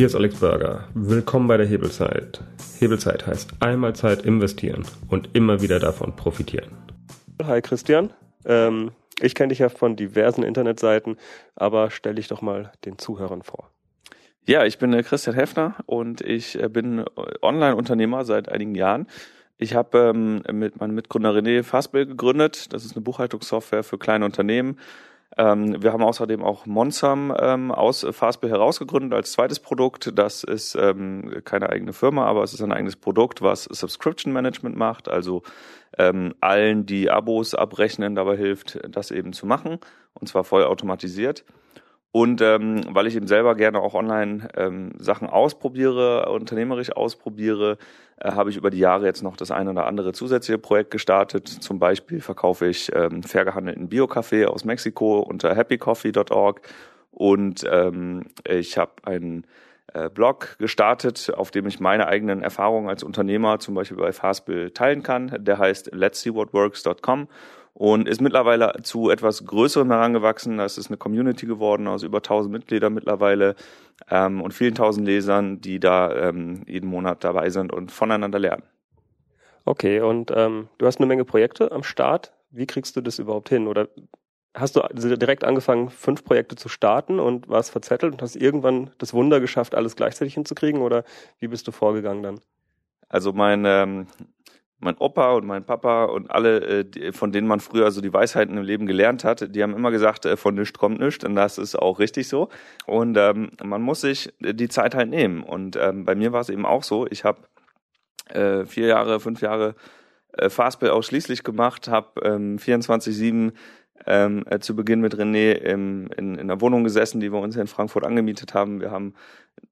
Hier ist Alex Burger. Willkommen bei der Hebelzeit. Hebelzeit heißt einmal Zeit investieren und immer wieder davon profitieren. Hi Christian. Ähm, ich kenne dich ja von diversen Internetseiten, aber stell dich doch mal den Zuhörern vor. Ja, ich bin äh, Christian Heffner und ich äh, bin Online-Unternehmer seit einigen Jahren. Ich habe ähm, mit meinem Mitgründer René Fassbill gegründet. Das ist eine Buchhaltungssoftware für kleine Unternehmen ähm, wir haben außerdem auch Monsam ähm, aus Fastbill herausgegründet als zweites Produkt. Das ist ähm, keine eigene Firma, aber es ist ein eigenes Produkt, was Subscription Management macht, also ähm, allen, die Abos abrechnen, dabei hilft, das eben zu machen und zwar voll automatisiert. Und ähm, weil ich eben selber gerne auch online ähm, Sachen ausprobiere, unternehmerisch ausprobiere, äh, habe ich über die Jahre jetzt noch das ein oder andere zusätzliche Projekt gestartet. Zum Beispiel verkaufe ich ähm, fair gehandelten Bio-Kaffee aus Mexiko unter happycoffee.org und ähm, ich habe einen äh, Blog gestartet, auf dem ich meine eigenen Erfahrungen als Unternehmer zum Beispiel bei Fastbill teilen kann. Der heißt let's see what works.com und ist mittlerweile zu etwas Größerem herangewachsen. Das ist eine Community geworden aus über 1000 Mitgliedern mittlerweile ähm, und vielen tausend Lesern, die da ähm, jeden Monat dabei sind und voneinander lernen. Okay, und ähm, du hast eine Menge Projekte am Start. Wie kriegst du das überhaupt hin? Oder hast du direkt angefangen, fünf Projekte zu starten und warst verzettelt und hast irgendwann das Wunder geschafft, alles gleichzeitig hinzukriegen? Oder wie bist du vorgegangen dann? Also mein ähm, mein Opa und mein Papa und alle, äh, von denen man früher so die Weisheiten im Leben gelernt hat, die haben immer gesagt, äh, von nichts kommt nichts und das ist auch richtig so. Und ähm, man muss sich die Zeit halt nehmen. Und ähm, bei mir war es eben auch so, ich habe äh, vier Jahre, fünf Jahre äh, Fastbill ausschließlich gemacht, habe ähm, 24-7 ähm, äh, zu Beginn mit René im, in, in einer Wohnung gesessen, die wir uns hier in Frankfurt angemietet haben. Wir haben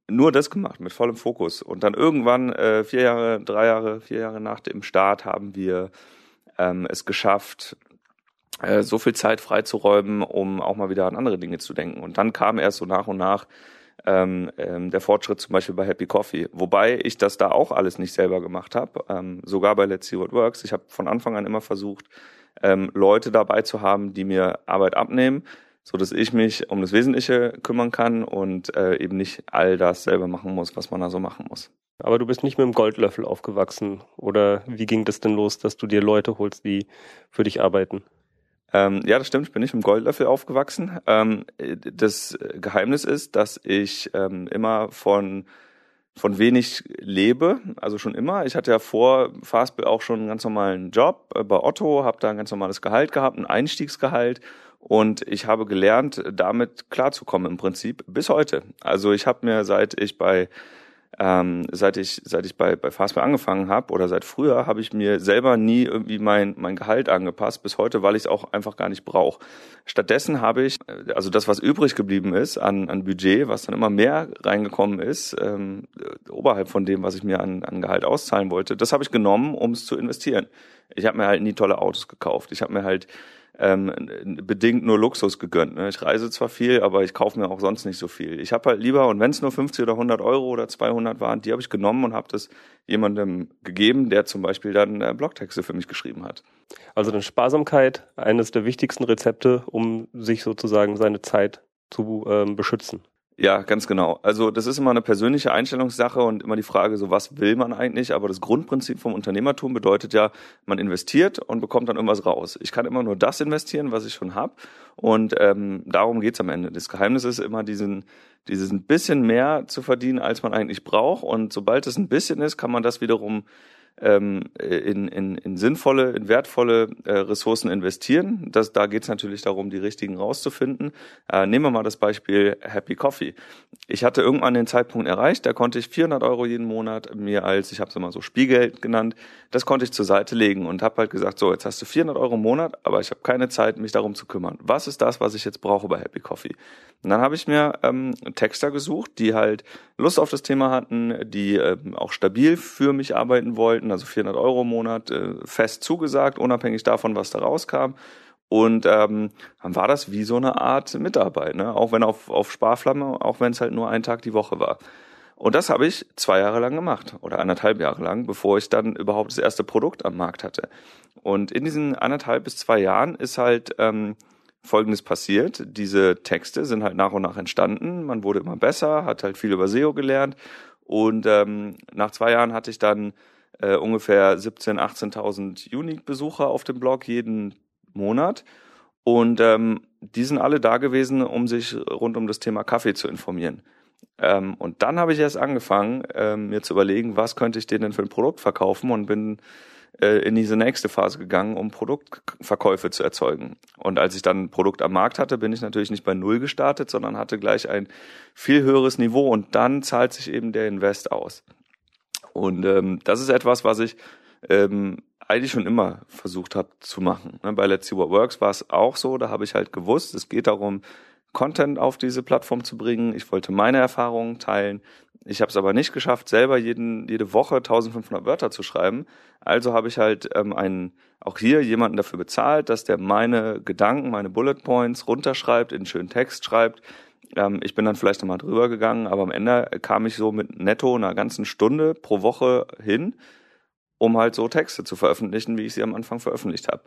nur das gemacht, mit vollem Fokus. Und dann irgendwann, äh, vier Jahre, drei Jahre, vier Jahre nach dem Start, haben wir ähm, es geschafft, äh, so viel Zeit freizuräumen, um auch mal wieder an andere Dinge zu denken. Und dann kam erst so nach und nach ähm, ähm, der Fortschritt zum Beispiel bei Happy Coffee. Wobei ich das da auch alles nicht selber gemacht habe, ähm, sogar bei Let's See What Works. Ich habe von Anfang an immer versucht, ähm, Leute dabei zu haben, die mir Arbeit abnehmen, so dass ich mich um das Wesentliche kümmern kann und äh, eben nicht all das selber machen muss, was man da so machen muss. Aber du bist nicht mit dem Goldlöffel aufgewachsen oder wie ging das denn los, dass du dir Leute holst, die für dich arbeiten? Ähm, ja, das stimmt. Ich bin nicht mit dem Goldlöffel aufgewachsen. Ähm, das Geheimnis ist, dass ich ähm, immer von von wenig lebe, also schon immer. Ich hatte ja vor Fastbill auch schon einen ganz normalen Job äh, bei Otto, habe da ein ganz normales Gehalt gehabt, ein Einstiegsgehalt und ich habe gelernt, damit klarzukommen im Prinzip bis heute. Also ich habe mir, seit ich bei ähm, seit ich seit ich bei bei Fastbill angefangen habe oder seit früher habe ich mir selber nie irgendwie mein mein Gehalt angepasst bis heute, weil ich es auch einfach gar nicht brauche. Stattdessen habe ich äh, also das was übrig geblieben ist an an Budget, was dann immer mehr reingekommen ist ähm, oberhalb von dem, was ich mir an an Gehalt auszahlen wollte, das habe ich genommen, um es zu investieren. Ich habe mir halt nie tolle Autos gekauft. Ich habe mir halt ähm, bedingt nur Luxus gegönnt. Ne? Ich reise zwar viel, aber ich kaufe mir auch sonst nicht so viel. Ich habe halt lieber, und wenn es nur 50 oder 100 Euro oder 200 waren, die habe ich genommen und habe das jemandem gegeben, der zum Beispiel dann äh, Blogtexte für mich geschrieben hat. Also dann Sparsamkeit, eines der wichtigsten Rezepte, um sich sozusagen seine Zeit zu ähm, beschützen. Ja, ganz genau. Also das ist immer eine persönliche Einstellungssache und immer die Frage, so was will man eigentlich? Aber das Grundprinzip vom Unternehmertum bedeutet ja, man investiert und bekommt dann irgendwas raus. Ich kann immer nur das investieren, was ich schon habe. Und ähm, darum geht's am Ende. Das Geheimnis ist immer, diesen, dieses ein bisschen mehr zu verdienen, als man eigentlich braucht. Und sobald es ein bisschen ist, kann man das wiederum ähm, in, in, in sinnvolle, in wertvolle äh, Ressourcen investieren. Das, da geht es natürlich darum, die richtigen rauszufinden. Äh, nehmen wir mal das Beispiel Happy Coffee. Ich hatte irgendwann den Zeitpunkt erreicht, da konnte ich 400 Euro jeden Monat mir als, ich habe es immer so Spielgeld genannt, das konnte ich zur Seite legen und habe halt gesagt, so, jetzt hast du 400 Euro im Monat, aber ich habe keine Zeit, mich darum zu kümmern. Was ist das, was ich jetzt brauche bei Happy Coffee? Und dann habe ich mir ähm, Texter gesucht, die halt Lust auf das Thema hatten, die ähm, auch stabil für mich arbeiten wollten, also 400 Euro im Monat äh, fest zugesagt, unabhängig davon, was da rauskam. Und ähm, dann war das wie so eine Art Mitarbeit, ne? auch wenn auf, auf Sparflamme, auch wenn es halt nur ein Tag die Woche war. Und das habe ich zwei Jahre lang gemacht oder anderthalb Jahre lang, bevor ich dann überhaupt das erste Produkt am Markt hatte. Und in diesen anderthalb bis zwei Jahren ist halt ähm, Folgendes passiert. Diese Texte sind halt nach und nach entstanden. Man wurde immer besser, hat halt viel über SEO gelernt. Und ähm, nach zwei Jahren hatte ich dann äh, ungefähr 17.000, 18.000 Unique-Besucher auf dem Blog jeden Monat. Und ähm, die sind alle da gewesen, um sich rund um das Thema Kaffee zu informieren. Ähm, und dann habe ich erst angefangen, ähm, mir zu überlegen, was könnte ich denen denn für ein Produkt verkaufen und bin äh, in diese nächste Phase gegangen, um Produktverkäufe zu erzeugen. Und als ich dann ein Produkt am Markt hatte, bin ich natürlich nicht bei Null gestartet, sondern hatte gleich ein viel höheres Niveau und dann zahlt sich eben der Invest aus. Und ähm, das ist etwas, was ich ähm, eigentlich schon immer versucht habe zu machen. Ne, bei Let's See What Works war es auch so, da habe ich halt gewusst, es geht darum, Content auf diese Plattform zu bringen. Ich wollte meine Erfahrungen teilen. Ich habe es aber nicht geschafft, selber jeden, jede Woche 1500 Wörter zu schreiben. Also habe ich halt ähm, einen, auch hier jemanden dafür bezahlt, dass der meine Gedanken, meine Bullet Points runterschreibt, in schönen Text schreibt. Ähm, ich bin dann vielleicht nochmal drüber gegangen, aber am Ende kam ich so mit netto einer ganzen Stunde pro Woche hin um halt so Texte zu veröffentlichen, wie ich sie am Anfang veröffentlicht habe.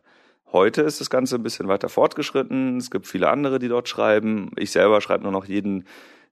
Heute ist das Ganze ein bisschen weiter fortgeschritten. Es gibt viele andere, die dort schreiben. Ich selber schreibe nur noch jeden,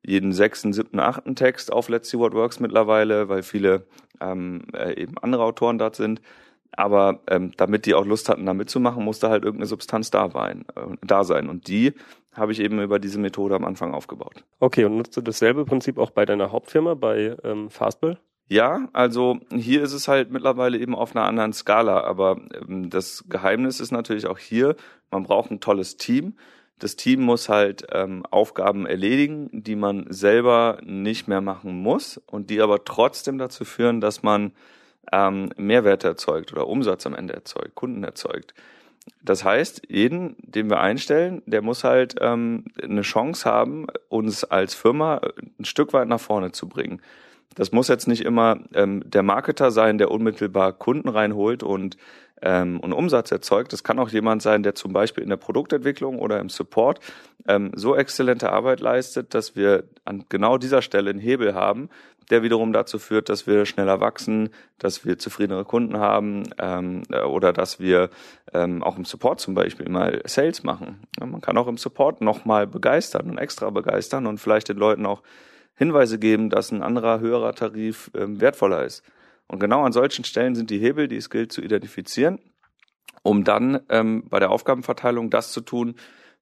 jeden sechsten, siebten, achten Text auf Let's See What Works mittlerweile, weil viele ähm, äh, eben andere Autoren dort sind. Aber ähm, damit die auch Lust hatten, da mitzumachen, musste halt irgendeine Substanz da, sein, äh, da sein. Und die habe ich eben über diese Methode am Anfang aufgebaut. Okay, und nutzt du dasselbe Prinzip auch bei deiner Hauptfirma, bei ähm, Fastbill? Ja, also hier ist es halt mittlerweile eben auf einer anderen Skala, aber ähm, das Geheimnis ist natürlich auch hier, man braucht ein tolles Team. Das Team muss halt ähm, Aufgaben erledigen, die man selber nicht mehr machen muss und die aber trotzdem dazu führen, dass man ähm, Mehrwerte erzeugt oder Umsatz am Ende erzeugt, Kunden erzeugt. Das heißt, jeden, den wir einstellen, der muss halt ähm, eine Chance haben, uns als Firma ein Stück weit nach vorne zu bringen. Das muss jetzt nicht immer ähm, der Marketer sein, der unmittelbar Kunden reinholt und, ähm, und Umsatz erzeugt. Das kann auch jemand sein, der zum Beispiel in der Produktentwicklung oder im Support ähm, so exzellente Arbeit leistet, dass wir an genau dieser Stelle einen Hebel haben, der wiederum dazu führt, dass wir schneller wachsen, dass wir zufriedenere Kunden haben ähm, oder dass wir ähm, auch im Support zum Beispiel mal Sales machen. Ja, man kann auch im Support nochmal begeistern und extra begeistern und vielleicht den Leuten auch Hinweise geben, dass ein anderer höherer Tarif ähm, wertvoller ist. Und genau an solchen Stellen sind die Hebel, die es gilt zu identifizieren, um dann ähm, bei der Aufgabenverteilung das zu tun,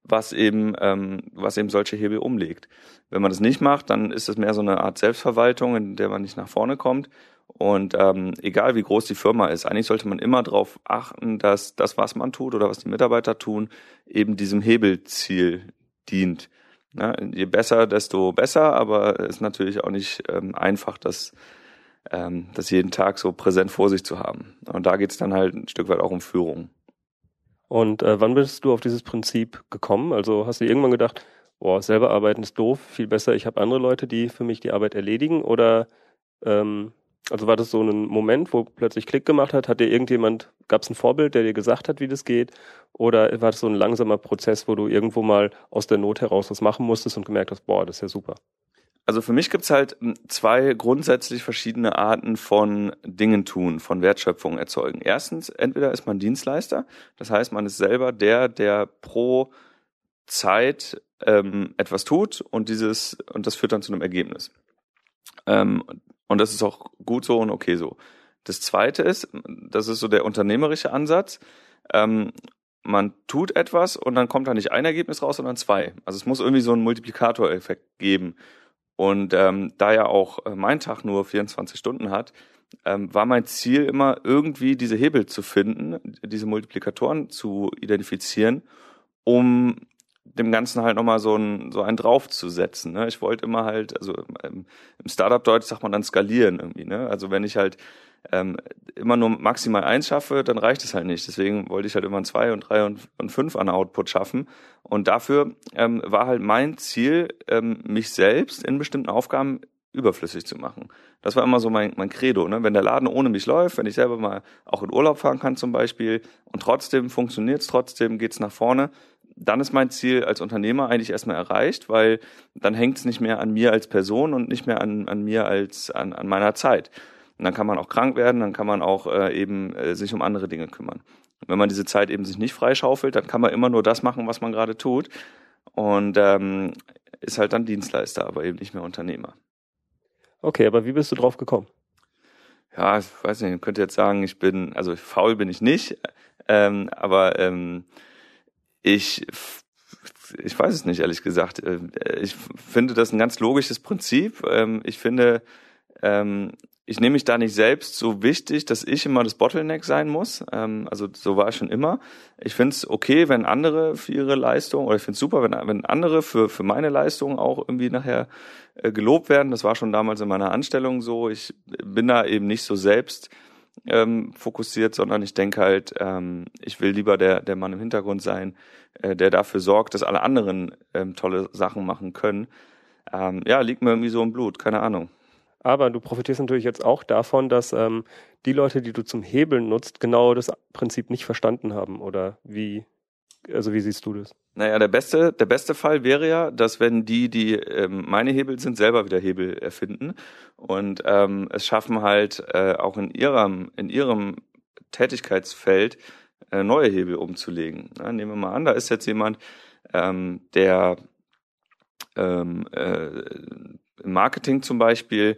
was eben, ähm, was eben solche Hebel umlegt. Wenn man das nicht macht, dann ist es mehr so eine Art Selbstverwaltung, in der man nicht nach vorne kommt. Und ähm, egal wie groß die Firma ist, eigentlich sollte man immer darauf achten, dass das, was man tut oder was die Mitarbeiter tun, eben diesem Hebelziel dient. Ja, je besser, desto besser, aber es ist natürlich auch nicht ähm, einfach, das, ähm, das jeden Tag so präsent vor sich zu haben. Und da geht es dann halt ein Stück weit auch um Führung. Und äh, wann bist du auf dieses Prinzip gekommen? Also hast du irgendwann gedacht, boah, selber arbeiten ist doof, viel besser, ich habe andere Leute, die für mich die Arbeit erledigen? Oder ähm, also war das so ein Moment, wo plötzlich Klick gemacht hat? Hat dir irgendjemand, gab es ein Vorbild, der dir gesagt hat, wie das geht? Oder war das so ein langsamer Prozess, wo du irgendwo mal aus der Not heraus was machen musstest und gemerkt hast, boah, das ist ja super? Also für mich gibt's halt hm, zwei grundsätzlich verschiedene Arten von Dingen tun, von Wertschöpfung erzeugen. Erstens, entweder ist man Dienstleister, das heißt, man ist selber der, der pro Zeit ähm, etwas tut und dieses und das führt dann zu einem Ergebnis. Ähm, und das ist auch gut so und okay so. Das zweite ist, das ist so der unternehmerische Ansatz. Ähm, man tut etwas und dann kommt da nicht ein Ergebnis raus, sondern zwei. Also es muss irgendwie so einen Multiplikatoreffekt geben. Und ähm, da ja auch äh, mein Tag nur 24 Stunden hat, ähm, war mein Ziel immer irgendwie diese Hebel zu finden, diese Multiplikatoren zu identifizieren, um dem Ganzen halt nochmal so ein, so einen draufzusetzen. Ne? Ich wollte immer halt, also im, im Startup-Deutsch sagt man dann skalieren irgendwie. Ne? Also wenn ich halt ähm, immer nur maximal eins schaffe, dann reicht es halt nicht. Deswegen wollte ich halt immer ein zwei und drei und, und fünf an Output schaffen. Und dafür ähm, war halt mein Ziel, ähm, mich selbst in bestimmten Aufgaben überflüssig zu machen. Das war immer so mein, mein Credo. Ne? Wenn der Laden ohne mich läuft, wenn ich selber mal auch in Urlaub fahren kann zum Beispiel und trotzdem funktioniert es, trotzdem geht's nach vorne, dann ist mein Ziel als Unternehmer eigentlich erstmal erreicht, weil dann hängt es nicht mehr an mir als Person und nicht mehr an, an mir als an, an meiner Zeit. Und dann kann man auch krank werden, dann kann man auch äh, eben äh, sich um andere Dinge kümmern. Wenn man diese Zeit eben sich nicht freischaufelt, dann kann man immer nur das machen, was man gerade tut. Und ähm, ist halt dann Dienstleister, aber eben nicht mehr Unternehmer. Okay, aber wie bist du drauf gekommen? Ja, ich weiß nicht, ich könnte jetzt sagen, ich bin, also faul bin ich nicht, ähm, aber ähm, ich ich weiß es nicht, ehrlich gesagt. Äh, ich finde das ein ganz logisches Prinzip. Ähm, ich finde, ähm, ich nehme mich da nicht selbst so wichtig, dass ich immer das Bottleneck sein muss. Ähm, also so war es schon immer. Ich finde es okay, wenn andere für ihre Leistung, oder ich finde es super, wenn, wenn andere für, für meine Leistung auch irgendwie nachher äh, gelobt werden. Das war schon damals in meiner Anstellung so. Ich bin da eben nicht so selbst ähm, fokussiert, sondern ich denke halt, ähm, ich will lieber der, der Mann im Hintergrund sein, äh, der dafür sorgt, dass alle anderen ähm, tolle Sachen machen können. Ähm, ja, liegt mir irgendwie so im Blut, keine Ahnung. Aber du profitierst natürlich jetzt auch davon, dass ähm, die Leute, die du zum Hebeln nutzt, genau das Prinzip nicht verstanden haben. Oder wie, also wie siehst du das? Naja, der beste, der beste Fall wäre ja, dass wenn die, die ähm, meine Hebel sind, selber wieder Hebel erfinden und ähm, es schaffen halt äh, auch in ihrem, in ihrem Tätigkeitsfeld äh, neue Hebel umzulegen. Ja, nehmen wir mal an, da ist jetzt jemand, ähm, der ähm, äh, im Marketing zum Beispiel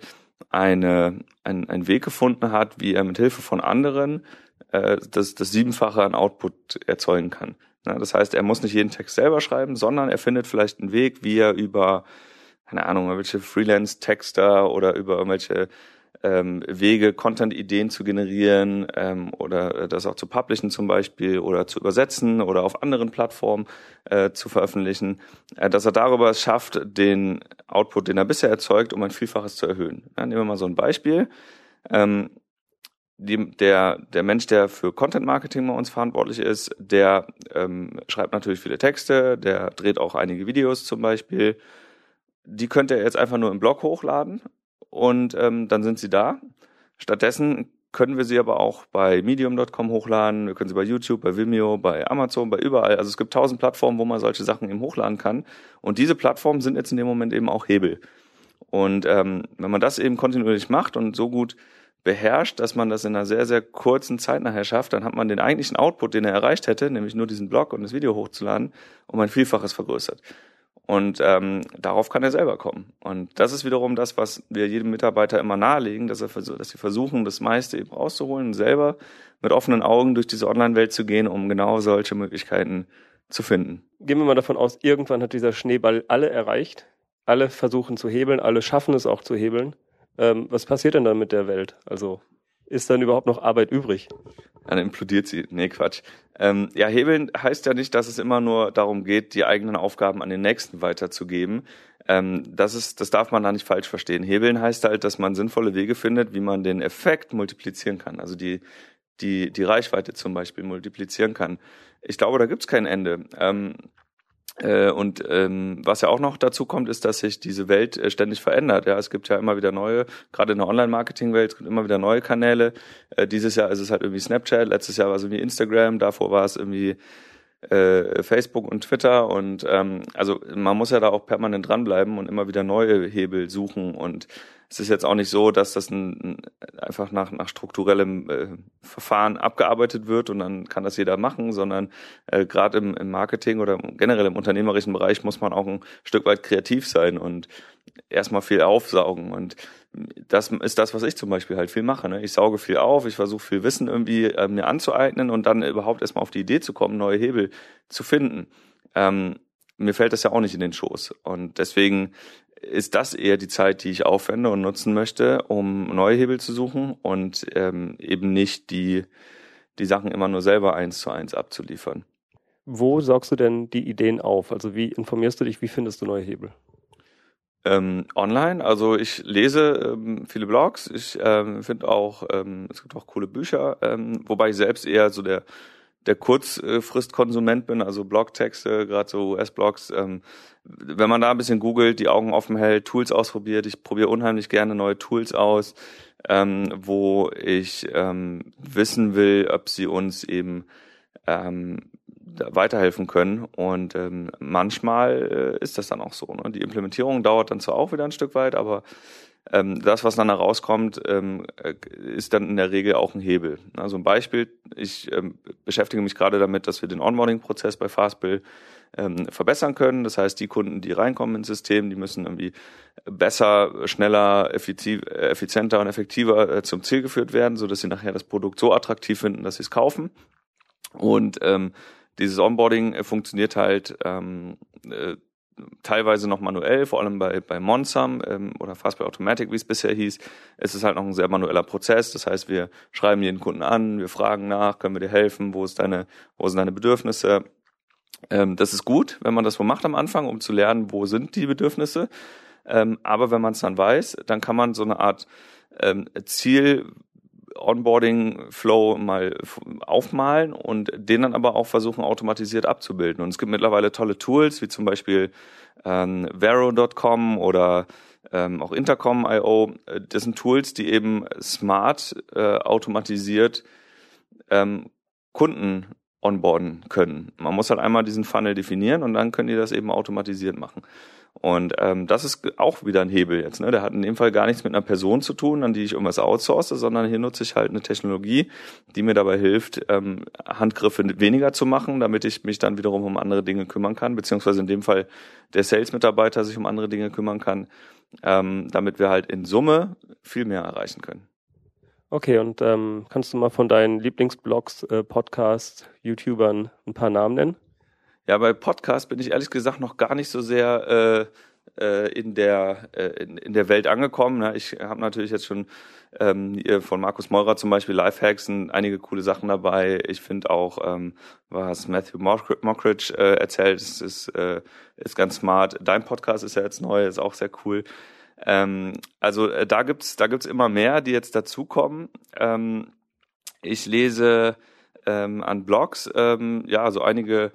eine, ein, einen Weg gefunden hat, wie er mit Hilfe von anderen äh, das, das Siebenfache an Output erzeugen kann. Ja, das heißt, er muss nicht jeden Text selber schreiben, sondern er findet vielleicht einen Weg, wie er über, keine Ahnung, irgendwelche Freelance-Texter oder über irgendwelche ähm, Wege, Content-Ideen zu generieren ähm, oder das auch zu publishen zum Beispiel oder zu übersetzen oder auf anderen Plattformen äh, zu veröffentlichen, äh, dass er darüber es schafft, den Output, den er bisher erzeugt, um ein Vielfaches zu erhöhen. Ja, nehmen wir mal so ein Beispiel. Ähm, die, der, der Mensch, der für Content Marketing bei uns verantwortlich ist, der ähm, schreibt natürlich viele Texte, der dreht auch einige Videos zum Beispiel. Die könnte er jetzt einfach nur im Blog hochladen und ähm, dann sind sie da. Stattdessen können wir sie aber auch bei medium.com hochladen, wir können sie bei YouTube, bei Vimeo, bei Amazon, bei überall. Also es gibt tausend Plattformen, wo man solche Sachen eben hochladen kann. Und diese Plattformen sind jetzt in dem Moment eben auch Hebel. Und ähm, wenn man das eben kontinuierlich macht und so gut beherrscht, dass man das in einer sehr, sehr kurzen Zeit nachher schafft, dann hat man den eigentlichen Output, den er erreicht hätte, nämlich nur diesen Blog und das Video hochzuladen, um ein Vielfaches vergrößert. Und ähm, darauf kann er selber kommen. Und das ist wiederum das, was wir jedem Mitarbeiter immer nahelegen, dass, er dass sie versuchen, das meiste eben rauszuholen, selber mit offenen Augen durch diese Online-Welt zu gehen, um genau solche Möglichkeiten zu finden. Gehen wir mal davon aus, irgendwann hat dieser Schneeball alle erreicht. Alle versuchen zu hebeln, alle schaffen es auch zu hebeln. Ähm, was passiert denn dann mit der Welt? Also ist dann überhaupt noch Arbeit übrig? Dann implodiert sie. Nee, Quatsch. Ähm, ja, hebeln heißt ja nicht, dass es immer nur darum geht, die eigenen Aufgaben an den Nächsten weiterzugeben. Ähm, das ist, das darf man da nicht falsch verstehen. Hebeln heißt halt, dass man sinnvolle Wege findet, wie man den Effekt multiplizieren kann. Also die, die, die Reichweite zum Beispiel multiplizieren kann. Ich glaube, da gibt's kein Ende. Ähm, äh, und ähm, was ja auch noch dazu kommt, ist, dass sich diese Welt äh, ständig verändert. Ja, es gibt ja immer wieder neue, gerade in der Online-Marketing-Welt, es gibt immer wieder neue Kanäle. Äh, dieses Jahr ist es halt irgendwie Snapchat, letztes Jahr war es irgendwie Instagram, davor war es irgendwie äh, Facebook und Twitter und ähm, also man muss ja da auch permanent dranbleiben und immer wieder neue Hebel suchen und es ist jetzt auch nicht so, dass das ein, einfach nach, nach strukturellem äh, Verfahren abgearbeitet wird und dann kann das jeder machen, sondern äh, gerade im, im Marketing oder generell im unternehmerischen Bereich muss man auch ein Stück weit kreativ sein und erstmal viel aufsaugen und das ist das, was ich zum Beispiel halt viel mache. Ne? Ich sauge viel auf, ich versuche viel Wissen irgendwie äh, mir anzueignen und dann überhaupt erstmal auf die Idee zu kommen, neue Hebel zu finden. Ähm, mir fällt das ja auch nicht in den Schoß. Und deswegen ist das eher die Zeit, die ich aufwende und nutzen möchte, um neue Hebel zu suchen und ähm, eben nicht die, die Sachen immer nur selber eins zu eins abzuliefern. Wo saugst du denn die Ideen auf? Also wie informierst du dich, wie findest du neue Hebel? Ähm, online, also ich lese ähm, viele Blogs, ich ähm, finde auch, ähm, es gibt auch coole Bücher, ähm, wobei ich selbst eher so der der Kurzfristkonsument bin, also Blogtexte, gerade so US-Blogs. Ähm, wenn man da ein bisschen googelt, die Augen offen hält, Tools ausprobiert, ich probiere unheimlich gerne neue Tools aus, ähm, wo ich ähm, wissen will, ob sie uns eben ähm, weiterhelfen können. Und ähm, manchmal äh, ist das dann auch so. Ne? Die Implementierung dauert dann zwar auch wieder ein Stück weit, aber ähm, das, was dann herauskommt, ähm, äh, ist dann in der Regel auch ein Hebel. Also ein Beispiel, ich ähm, beschäftige mich gerade damit, dass wir den Onboarding-Prozess bei Fastbill ähm, verbessern können. Das heißt, die Kunden, die reinkommen ins System, die müssen irgendwie besser, schneller, effizienter und effektiver äh, zum Ziel geführt werden, so dass sie nachher das Produkt so attraktiv finden, dass sie es kaufen. Und ähm, dieses Onboarding äh, funktioniert halt ähm, äh, teilweise noch manuell, vor allem bei, bei Monsam ähm, oder Fastback Automatic, wie es bisher hieß. Es ist halt noch ein sehr manueller Prozess. Das heißt, wir schreiben jeden Kunden an, wir fragen nach, können wir dir helfen, wo ist deine, wo sind deine Bedürfnisse? Ähm, das ist gut, wenn man das so macht am Anfang, um zu lernen, wo sind die Bedürfnisse. Ähm, aber wenn man es dann weiß, dann kann man so eine Art ähm, Ziel Onboarding-Flow mal aufmalen und den dann aber auch versuchen, automatisiert abzubilden. Und es gibt mittlerweile tolle Tools, wie zum Beispiel ähm, Vero.com oder ähm, auch Intercom.io. Das sind Tools, die eben smart äh, automatisiert ähm, Kunden onboarden können. Man muss halt einmal diesen Funnel definieren und dann können die das eben automatisiert machen. Und ähm, das ist auch wieder ein Hebel jetzt. Ne? Der hat in dem Fall gar nichts mit einer Person zu tun, an die ich irgendwas outsource, sondern hier nutze ich halt eine Technologie, die mir dabei hilft, ähm, Handgriffe weniger zu machen, damit ich mich dann wiederum um andere Dinge kümmern kann, beziehungsweise in dem Fall der Sales-Mitarbeiter sich um andere Dinge kümmern kann, ähm, damit wir halt in Summe viel mehr erreichen können. Okay, und ähm, kannst du mal von deinen Lieblingsblogs, äh, Podcasts, YouTubern ein paar Namen nennen? Ja, bei Podcast bin ich ehrlich gesagt noch gar nicht so sehr äh, äh, in der äh, in, in der Welt angekommen. Ne? Ich habe natürlich jetzt schon ähm, von Markus Meurer zum Beispiel Lifehacks sind einige coole Sachen dabei. Ich finde auch, ähm, was Matthew Mockridge äh, erzählt, ist, ist, äh, ist ganz smart. Dein Podcast ist ja jetzt neu, ist auch sehr cool. Ähm, also äh, da gibt's da gibt's immer mehr, die jetzt dazukommen. Ähm, ich lese ähm, an Blogs, ähm, ja, so einige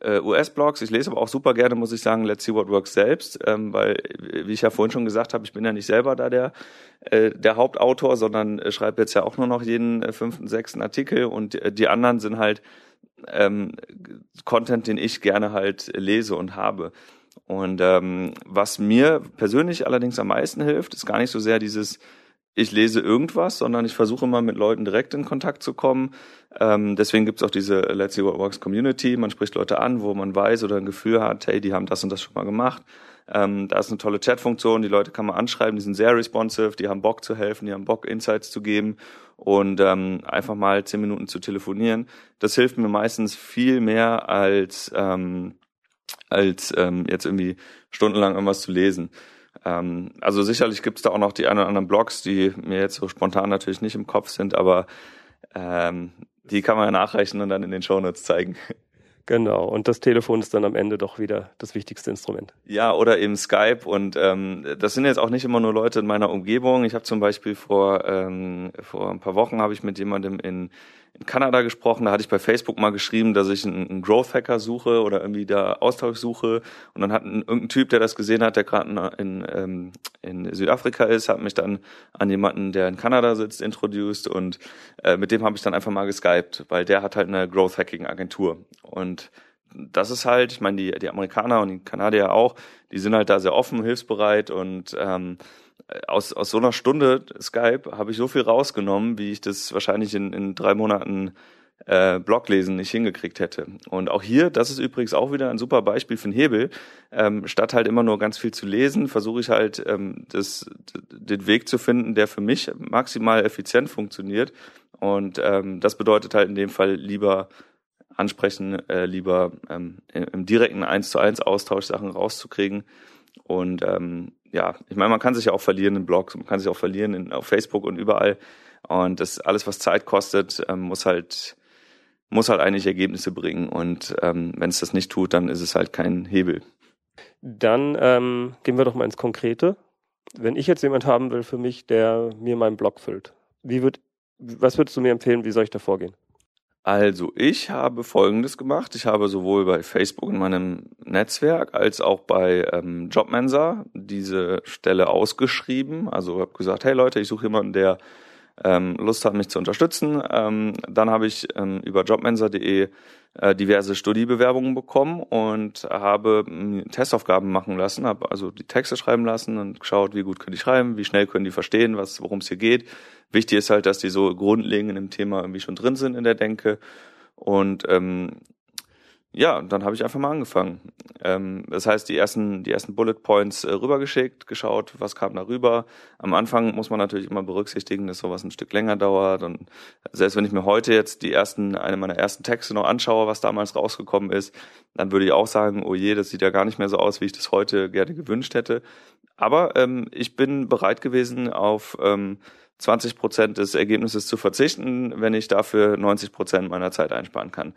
äh, US-Blogs. Ich lese aber auch super gerne, muss ich sagen, Let's See What Works selbst, ähm, weil, wie ich ja vorhin schon gesagt habe, ich bin ja nicht selber da der, äh, der Hauptautor, sondern äh, schreibe jetzt ja auch nur noch jeden äh, fünften, sechsten Artikel und äh, die anderen sind halt ähm, Content, den ich gerne halt lese und habe. Und ähm, was mir persönlich allerdings am meisten hilft, ist gar nicht so sehr dieses ich lese irgendwas, sondern ich versuche immer mit Leuten direkt in Kontakt zu kommen. Ähm, deswegen gibt's auch diese Let's See What Works Community. Man spricht Leute an, wo man weiß oder ein Gefühl hat, hey, die haben das und das schon mal gemacht. Ähm, da ist eine tolle Chatfunktion, die Leute kann man anschreiben, die sind sehr responsive, die haben Bock zu helfen, die haben Bock, Insights zu geben und ähm, einfach mal zehn Minuten zu telefonieren. Das hilft mir meistens viel mehr als, ähm, als ähm, jetzt irgendwie stundenlang irgendwas zu lesen. Ähm, also sicherlich gibt es da auch noch die ein oder anderen Blogs, die mir jetzt so spontan natürlich nicht im Kopf sind, aber ähm, die kann man ja nachreichen und dann in den Shownotes zeigen. Genau, und das Telefon ist dann am Ende doch wieder das wichtigste Instrument. Ja, oder eben Skype und ähm, das sind jetzt auch nicht immer nur Leute in meiner Umgebung. Ich habe zum Beispiel vor, ähm, vor ein paar Wochen habe ich mit jemandem in in Kanada gesprochen, da hatte ich bei Facebook mal geschrieben, dass ich einen, Growth Hacker suche oder irgendwie da Austausch suche. Und dann hat ein, irgendein Typ, der das gesehen hat, der gerade in, ähm, in Südafrika ist, hat mich dann an jemanden, der in Kanada sitzt, introduced und äh, mit dem habe ich dann einfach mal geskypt, weil der hat halt eine Growth Hacking Agentur. Und das ist halt, ich meine, die, die Amerikaner und die Kanadier auch, die sind halt da sehr offen, hilfsbereit und ähm, aus, aus so einer Stunde Skype habe ich so viel rausgenommen, wie ich das wahrscheinlich in, in drei Monaten äh, Bloglesen nicht hingekriegt hätte. Und auch hier, das ist übrigens auch wieder ein super Beispiel für einen Hebel. Ähm, statt halt immer nur ganz viel zu lesen, versuche ich halt ähm, das, den Weg zu finden, der für mich maximal effizient funktioniert. Und ähm, das bedeutet halt in dem Fall lieber ansprechen, äh, lieber ähm, im direkten eins zu eins Austausch Sachen rauszukriegen. Und ähm, ja, ich meine, man kann sich ja auch verlieren in Blogs, man kann sich auch verlieren in, auf Facebook und überall. Und das alles, was Zeit kostet, ähm, muss halt muss halt eigentlich Ergebnisse bringen. Und ähm, wenn es das nicht tut, dann ist es halt kein Hebel. Dann ähm, gehen wir doch mal ins Konkrete. Wenn ich jetzt jemand haben will für mich, der mir meinen Blog füllt, wie wird, was würdest du mir empfehlen, wie soll ich da vorgehen? Also ich habe Folgendes gemacht. Ich habe sowohl bei Facebook in meinem Netzwerk als auch bei ähm, Jobmensa diese Stelle ausgeschrieben. Also habe gesagt, hey Leute, ich suche jemanden, der ähm, Lust hat, mich zu unterstützen. Ähm, dann habe ich ähm, über jobmensa.de äh, diverse Studiebewerbungen bekommen und habe Testaufgaben machen lassen, habe also die Texte schreiben lassen und geschaut, wie gut können die schreiben, wie schnell können die verstehen, was worum es hier geht. Wichtig ist halt, dass die so grundlegend im Thema irgendwie schon drin sind in der Denke. Und ähm, ja, dann habe ich einfach mal angefangen. Ähm, das heißt, die ersten, die ersten Bullet Points äh, rübergeschickt, geschaut, was kam da rüber. Am Anfang muss man natürlich immer berücksichtigen, dass sowas ein Stück länger dauert. Und selbst wenn ich mir heute jetzt die ersten, eine meiner ersten Texte noch anschaue, was damals rausgekommen ist, dann würde ich auch sagen, oh je, das sieht ja gar nicht mehr so aus, wie ich das heute gerne gewünscht hätte. Aber ähm, ich bin bereit gewesen, auf ähm, 20 Prozent des Ergebnisses zu verzichten, wenn ich dafür 90 Prozent meiner Zeit einsparen kann.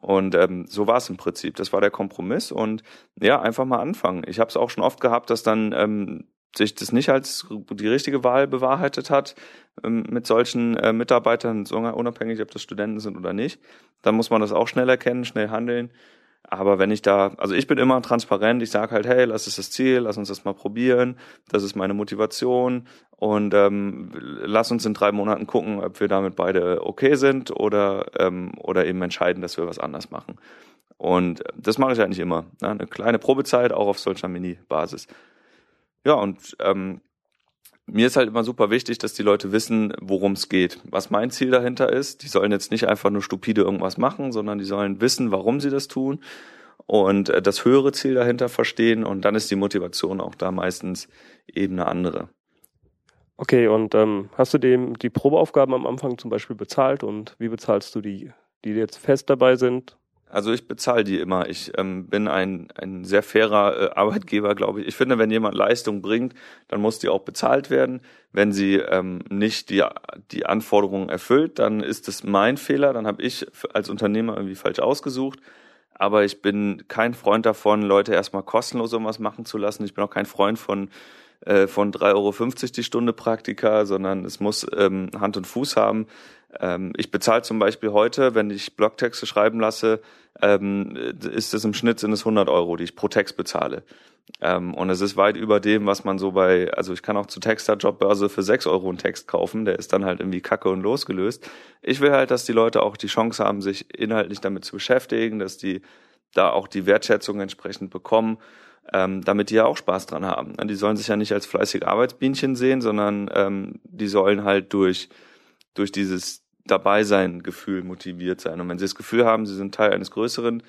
Und ähm, so war es im Prinzip. Das war der Kompromiss und ja, einfach mal anfangen. Ich habe es auch schon oft gehabt, dass dann ähm, sich das nicht als die richtige Wahl bewahrheitet hat ähm, mit solchen äh, Mitarbeitern, unabhängig, ob das Studenten sind oder nicht. Dann muss man das auch schnell erkennen, schnell handeln. Aber wenn ich da, also ich bin immer transparent, ich sage halt, hey, lass es das Ziel, lass uns das mal probieren, das ist meine Motivation und ähm, lass uns in drei Monaten gucken, ob wir damit beide okay sind oder, ähm, oder eben entscheiden, dass wir was anders machen. Und das mache ich eigentlich immer. Ne? Eine kleine Probezeit, auch auf solcher Mini-Basis. Ja, und ähm, mir ist halt immer super wichtig, dass die Leute wissen, worum es geht, was mein Ziel dahinter ist. Die sollen jetzt nicht einfach nur stupide irgendwas machen, sondern die sollen wissen, warum sie das tun und äh, das höhere Ziel dahinter verstehen und dann ist die Motivation auch da meistens eben eine andere. Okay, und ähm, hast du dem die Probeaufgaben am Anfang zum Beispiel bezahlt und wie bezahlst du die, die jetzt fest dabei sind? Also ich bezahle die immer. Ich ähm, bin ein, ein sehr fairer äh, Arbeitgeber, glaube ich. Ich finde, wenn jemand Leistung bringt, dann muss die auch bezahlt werden. Wenn sie ähm, nicht die, die Anforderungen erfüllt, dann ist es mein Fehler. Dann habe ich als Unternehmer irgendwie falsch ausgesucht. Aber ich bin kein Freund davon, Leute erstmal kostenlos irgendwas machen zu lassen. Ich bin auch kein Freund von äh, von 3,50 Euro die Stunde Praktika, sondern es muss ähm, Hand und Fuß haben. Ähm, ich bezahle zum Beispiel heute, wenn ich Blogtexte schreiben lasse, ähm, ist es im Schnitt sind es 100 Euro, die ich pro Text bezahle. Ähm, und es ist weit über dem, was man so bei, also ich kann auch zu Texter Jobbörse für 6 Euro einen Text kaufen, der ist dann halt irgendwie kacke und losgelöst. Ich will halt, dass die Leute auch die Chance haben, sich inhaltlich damit zu beschäftigen, dass die da auch die Wertschätzung entsprechend bekommen, ähm, damit die ja auch Spaß dran haben. Die sollen sich ja nicht als fleißige Arbeitsbienchen sehen, sondern ähm, die sollen halt durch, durch dieses dabei sein Gefühl motiviert sein. Und wenn sie das Gefühl haben, sie sind Teil eines größeren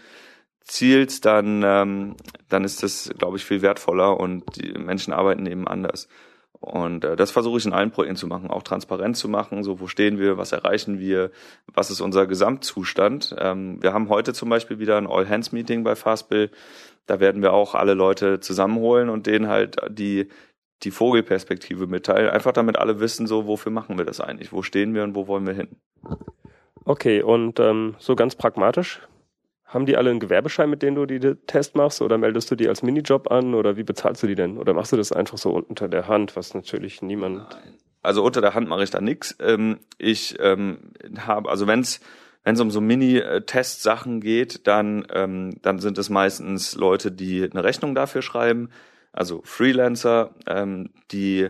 Ziels, dann, ähm, dann ist das, glaube ich, viel wertvoller und die Menschen arbeiten eben anders. Und äh, das versuche ich in allen Projekten zu machen, auch transparent zu machen, so wo stehen wir, was erreichen wir, was ist unser Gesamtzustand. Ähm, wir haben heute zum Beispiel wieder ein All-Hands-Meeting bei Fastbill. Da werden wir auch alle Leute zusammenholen und denen halt die die Vogelperspektive mitteilen, einfach damit alle wissen, so wofür machen wir das eigentlich, wo stehen wir und wo wollen wir hin. Okay, und ähm, so ganz pragmatisch, haben die alle einen Gewerbeschein, mit dem du die Test machst oder meldest du die als Minijob an oder wie bezahlst du die denn? Oder machst du das einfach so unter der Hand, was natürlich niemand. Nein. Also unter der Hand mache ich da nichts. Ähm, ich ähm, habe, also wenn es um so Mini-Test-Sachen geht, dann, ähm, dann sind es meistens Leute, die eine Rechnung dafür schreiben also Freelancer, die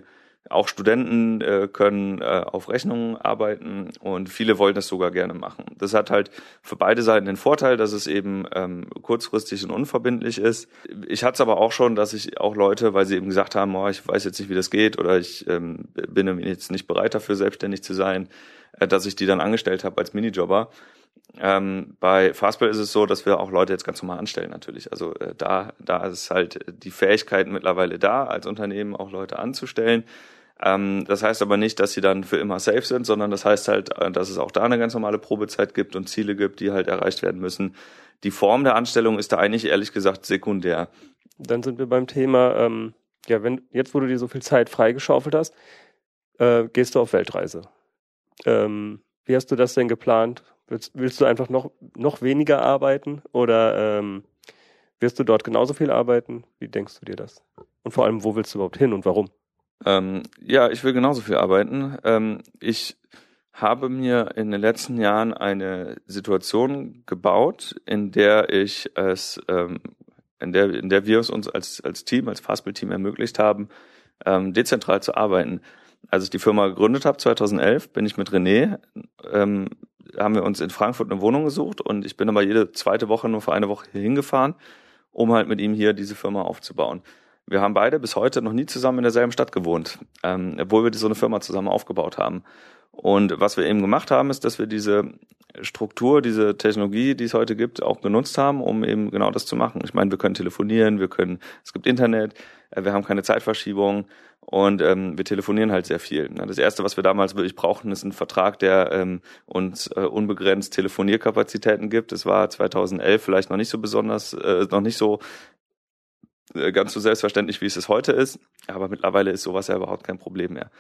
auch Studenten äh, können äh, auf Rechnungen arbeiten und viele wollen das sogar gerne machen. Das hat halt für beide Seiten den Vorteil, dass es eben ähm, kurzfristig und unverbindlich ist. Ich hatte es aber auch schon, dass ich auch Leute, weil sie eben gesagt haben, oh, ich weiß jetzt nicht, wie das geht oder ich ähm, bin jetzt nicht bereit dafür, selbstständig zu sein, äh, dass ich die dann angestellt habe als Minijobber. Ähm, bei Fastbill ist es so, dass wir auch Leute jetzt ganz normal anstellen natürlich. Also äh, da, da ist halt die Fähigkeit mittlerweile da, als Unternehmen auch Leute anzustellen. Ähm, das heißt aber nicht, dass sie dann für immer safe sind, sondern das heißt halt, äh, dass es auch da eine ganz normale Probezeit gibt und Ziele gibt, die halt erreicht werden müssen. Die Form der Anstellung ist da eigentlich ehrlich gesagt sekundär. Dann sind wir beim Thema, ähm, ja, wenn jetzt, wo du dir so viel Zeit freigeschaufelt hast, äh, gehst du auf Weltreise. Ähm, wie hast du das denn geplant? Willst, willst du einfach noch, noch weniger arbeiten oder ähm, wirst du dort genauso viel arbeiten? Wie denkst du dir das? Und vor allem, wo willst du überhaupt hin und warum? Ähm, ja, ich will genauso viel arbeiten. Ähm, ich habe mir in den letzten Jahren eine Situation gebaut, in der ich es, ähm, in der, in der wir es uns als, als Team, als Fastbill-Team ermöglicht haben, ähm, dezentral zu arbeiten. Als ich die Firma gegründet habe, 2011, bin ich mit René, ähm, haben wir uns in Frankfurt eine Wohnung gesucht und ich bin aber jede zweite Woche nur für eine Woche hier hingefahren, um halt mit ihm hier diese Firma aufzubauen. Wir haben beide bis heute noch nie zusammen in derselben Stadt gewohnt, ähm, obwohl wir so eine Firma zusammen aufgebaut haben. Und was wir eben gemacht haben, ist, dass wir diese Struktur, diese Technologie, die es heute gibt, auch genutzt haben, um eben genau das zu machen. Ich meine, wir können telefonieren, wir können, es gibt Internet, äh, wir haben keine Zeitverschiebung und ähm, wir telefonieren halt sehr viel. Das erste, was wir damals wirklich brauchten, ist ein Vertrag, der ähm, uns äh, unbegrenzt Telefonierkapazitäten gibt. Es war 2011 vielleicht noch nicht so besonders, äh, noch nicht so ganz so selbstverständlich, wie es es heute ist, aber mittlerweile ist sowas ja überhaupt kein Problem mehr.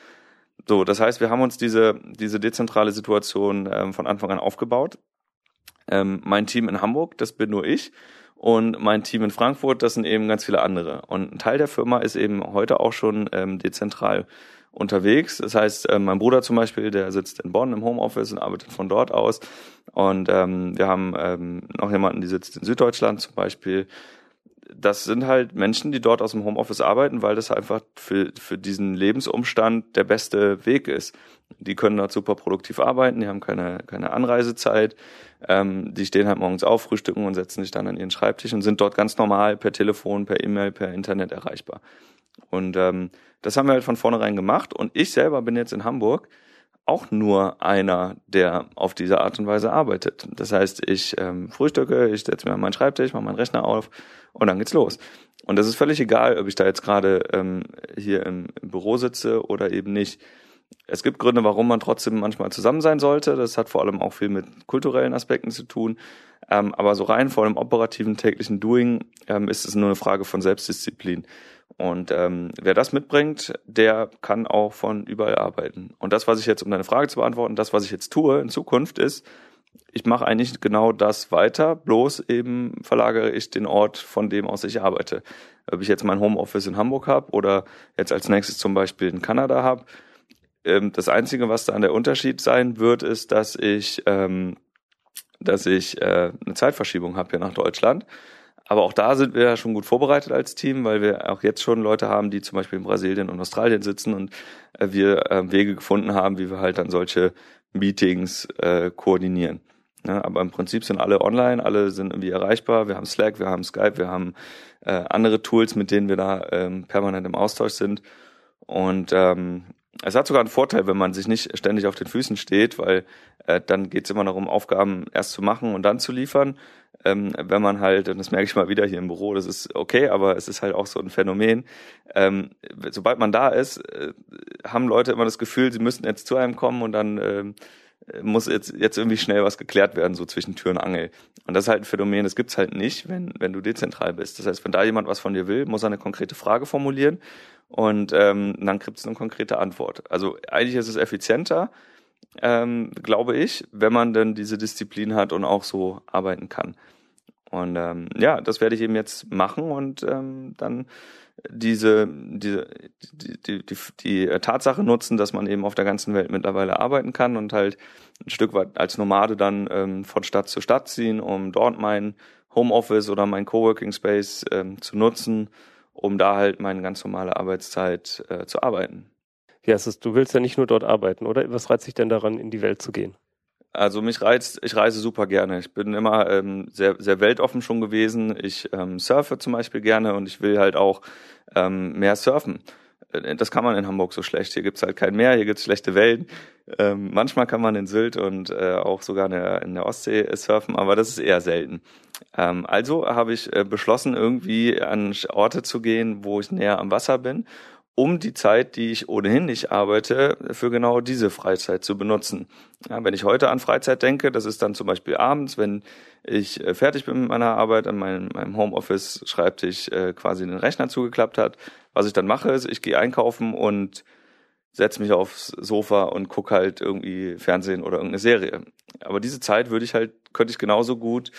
So, das heißt, wir haben uns diese, diese dezentrale Situation ähm, von Anfang an aufgebaut. Ähm, mein Team in Hamburg, das bin nur ich. Und mein Team in Frankfurt, das sind eben ganz viele andere. Und ein Teil der Firma ist eben heute auch schon ähm, dezentral unterwegs. Das heißt, äh, mein Bruder zum Beispiel, der sitzt in Bonn im Homeoffice und arbeitet von dort aus. Und ähm, wir haben ähm, noch jemanden, die sitzt in Süddeutschland zum Beispiel das sind halt Menschen, die dort aus dem Homeoffice arbeiten, weil das einfach für, für diesen Lebensumstand der beste Weg ist. Die können dort super produktiv arbeiten, die haben keine, keine Anreisezeit, ähm, die stehen halt morgens auf, frühstücken und setzen sich dann an ihren Schreibtisch und sind dort ganz normal per Telefon, per E-Mail, per Internet erreichbar. Und ähm, das haben wir halt von vornherein gemacht und ich selber bin jetzt in Hamburg auch nur einer, der auf diese Art und Weise arbeitet. Das heißt, ich ähm, frühstücke, ich setze mir an meinen Schreibtisch, mache meinen Rechner auf und dann geht's los. Und das ist völlig egal, ob ich da jetzt gerade ähm, hier im, im Büro sitze oder eben nicht. Es gibt Gründe, warum man trotzdem manchmal zusammen sein sollte. Das hat vor allem auch viel mit kulturellen Aspekten zu tun. Ähm, aber so rein vor dem operativen täglichen Doing ähm, ist es nur eine Frage von Selbstdisziplin. Und ähm, wer das mitbringt, der kann auch von überall arbeiten. Und das, was ich jetzt, um deine Frage zu beantworten, das, was ich jetzt tue in Zukunft, ist, ich mache eigentlich genau das weiter, bloß eben verlagere ich den Ort, von dem aus ich arbeite. Ob ich jetzt mein Homeoffice in Hamburg habe oder jetzt als nächstes zum Beispiel in Kanada habe. Ähm, das Einzige, was dann der Unterschied sein wird, ist, dass ich, ähm, dass ich äh, eine Zeitverschiebung habe hier nach Deutschland. Aber auch da sind wir ja schon gut vorbereitet als Team, weil wir auch jetzt schon Leute haben, die zum Beispiel in Brasilien und Australien sitzen und äh, wir äh, Wege gefunden haben, wie wir halt dann solche Meetings äh, koordinieren. Ja, aber im Prinzip sind alle online, alle sind irgendwie erreichbar. Wir haben Slack, wir haben Skype, wir haben äh, andere Tools, mit denen wir da ähm, permanent im Austausch sind. Und ähm, es hat sogar einen Vorteil, wenn man sich nicht ständig auf den Füßen steht, weil äh, dann geht es immer darum, Aufgaben erst zu machen und dann zu liefern. Ähm, wenn man halt, und das merke ich mal wieder hier im Büro, das ist okay, aber es ist halt auch so ein Phänomen. Ähm, sobald man da ist, äh, haben Leute immer das Gefühl, sie müssten jetzt zu einem kommen und dann ähm, muss jetzt, jetzt irgendwie schnell was geklärt werden, so zwischen Tür und Angel. Und das ist halt ein Phänomen, das gibt's halt nicht, wenn, wenn du dezentral bist. Das heißt, wenn da jemand was von dir will, muss er eine konkrete Frage formulieren und ähm, dann gibt es eine konkrete Antwort. Also eigentlich ist es effizienter, ähm, glaube ich, wenn man dann diese Disziplin hat und auch so arbeiten kann. Und ähm, ja, das werde ich eben jetzt machen und ähm, dann diese, diese, die, die, die, die Tatsache nutzen, dass man eben auf der ganzen Welt mittlerweile arbeiten kann und halt ein Stück weit als Nomade dann ähm, von Stadt zu Stadt ziehen, um dort mein Homeoffice oder mein Coworking Space ähm, zu nutzen, um da halt meine ganz normale Arbeitszeit äh, zu arbeiten. Ja, es ist, du willst ja nicht nur dort arbeiten, oder? Was reizt dich denn daran, in die Welt zu gehen? Also mich reizt, ich reise super gerne. Ich bin immer ähm, sehr, sehr weltoffen schon gewesen. Ich ähm, surfe zum Beispiel gerne und ich will halt auch ähm, mehr surfen. Äh, das kann man in Hamburg so schlecht. Hier gibt's halt kein Meer, hier gibt's schlechte Wellen. Ähm, manchmal kann man in Sylt und äh, auch sogar in der, in der Ostsee surfen, aber das ist eher selten. Ähm, also habe ich äh, beschlossen, irgendwie an Orte zu gehen, wo ich näher am Wasser bin um die Zeit, die ich ohnehin nicht arbeite, für genau diese Freizeit zu benutzen. Ja, wenn ich heute an Freizeit denke, das ist dann zum Beispiel abends, wenn ich äh, fertig bin mit meiner Arbeit, an meinem, meinem Homeoffice-Schreibtisch äh, quasi den Rechner zugeklappt hat. Was ich dann mache, ist, ich gehe einkaufen und setze mich aufs Sofa und gucke halt irgendwie Fernsehen oder irgendeine Serie. Aber diese Zeit würde ich halt, könnte ich genauso gut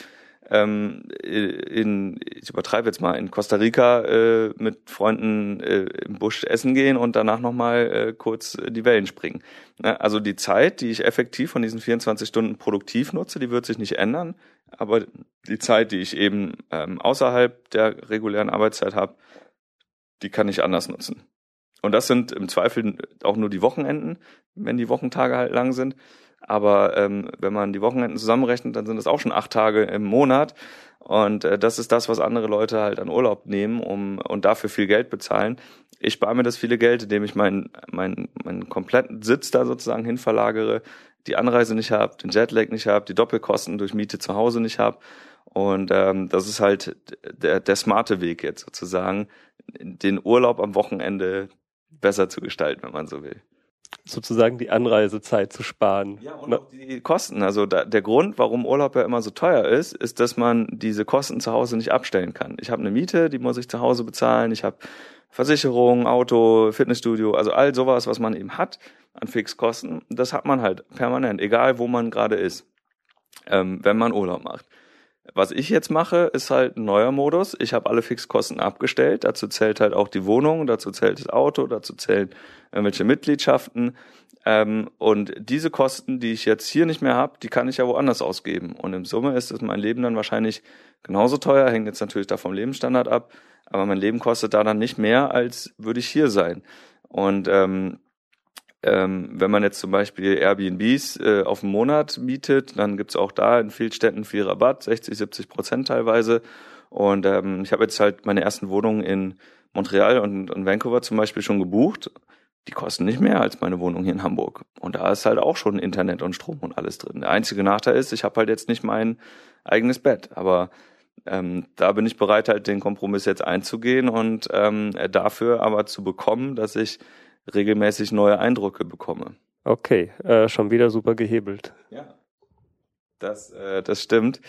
ähm, in, ich übertreibe jetzt mal, in Costa Rica äh, mit Freunden äh, im Busch essen gehen und danach nochmal äh, kurz die Wellen springen. Ne? Also die Zeit, die ich effektiv von diesen 24 Stunden produktiv nutze, die wird sich nicht ändern, aber die Zeit, die ich eben ähm, außerhalb der regulären Arbeitszeit habe, die kann ich anders nutzen. Und das sind im Zweifel auch nur die Wochenenden, wenn die Wochentage halt lang sind. Aber ähm, wenn man die Wochenenden zusammenrechnet, dann sind es auch schon acht Tage im Monat. Und äh, das ist das, was andere Leute halt an Urlaub nehmen um, und dafür viel Geld bezahlen. Ich spare mir das viele Geld, indem ich meinen meinen meinen kompletten Sitz da sozusagen hinverlagere, die Anreise nicht habe, den Jetlag nicht habe, die Doppelkosten durch Miete zu Hause nicht habe. Und ähm, das ist halt der, der smarte Weg jetzt sozusagen, den Urlaub am Wochenende besser zu gestalten, wenn man so will sozusagen die Anreisezeit zu sparen. Ja, und auch die Kosten. Also da, der Grund, warum Urlaub ja immer so teuer ist, ist, dass man diese Kosten zu Hause nicht abstellen kann. Ich habe eine Miete, die muss ich zu Hause bezahlen. Ich habe Versicherung, Auto, Fitnessstudio, also all sowas, was man eben hat an Fixkosten. Das hat man halt permanent, egal wo man gerade ist, ähm, wenn man Urlaub macht. Was ich jetzt mache, ist halt ein neuer Modus. Ich habe alle Fixkosten abgestellt. Dazu zählt halt auch die Wohnung, dazu zählt das Auto, dazu zählen irgendwelche Mitgliedschaften. Ähm, und diese Kosten, die ich jetzt hier nicht mehr habe, die kann ich ja woanders ausgeben. Und im Summe ist es mein Leben dann wahrscheinlich genauso teuer, hängt jetzt natürlich da vom Lebensstandard ab, aber mein Leben kostet da dann nicht mehr, als würde ich hier sein. Und ähm, ähm, wenn man jetzt zum Beispiel Airbnbs äh, auf einen Monat mietet, dann gibt's auch da in vielen Städten viel Rabatt, 60, 70 Prozent teilweise. Und ähm, ich habe jetzt halt meine ersten Wohnungen in Montreal und, und Vancouver zum Beispiel schon gebucht. Die kosten nicht mehr als meine Wohnung hier in Hamburg. Und da ist halt auch schon Internet und Strom und alles drin. Der einzige Nachteil ist, ich habe halt jetzt nicht mein eigenes Bett. Aber ähm, da bin ich bereit, halt den Kompromiss jetzt einzugehen und ähm, dafür aber zu bekommen, dass ich regelmäßig neue Eindrücke bekomme. Okay, äh, schon wieder super gehebelt. Ja, das, äh, das stimmt.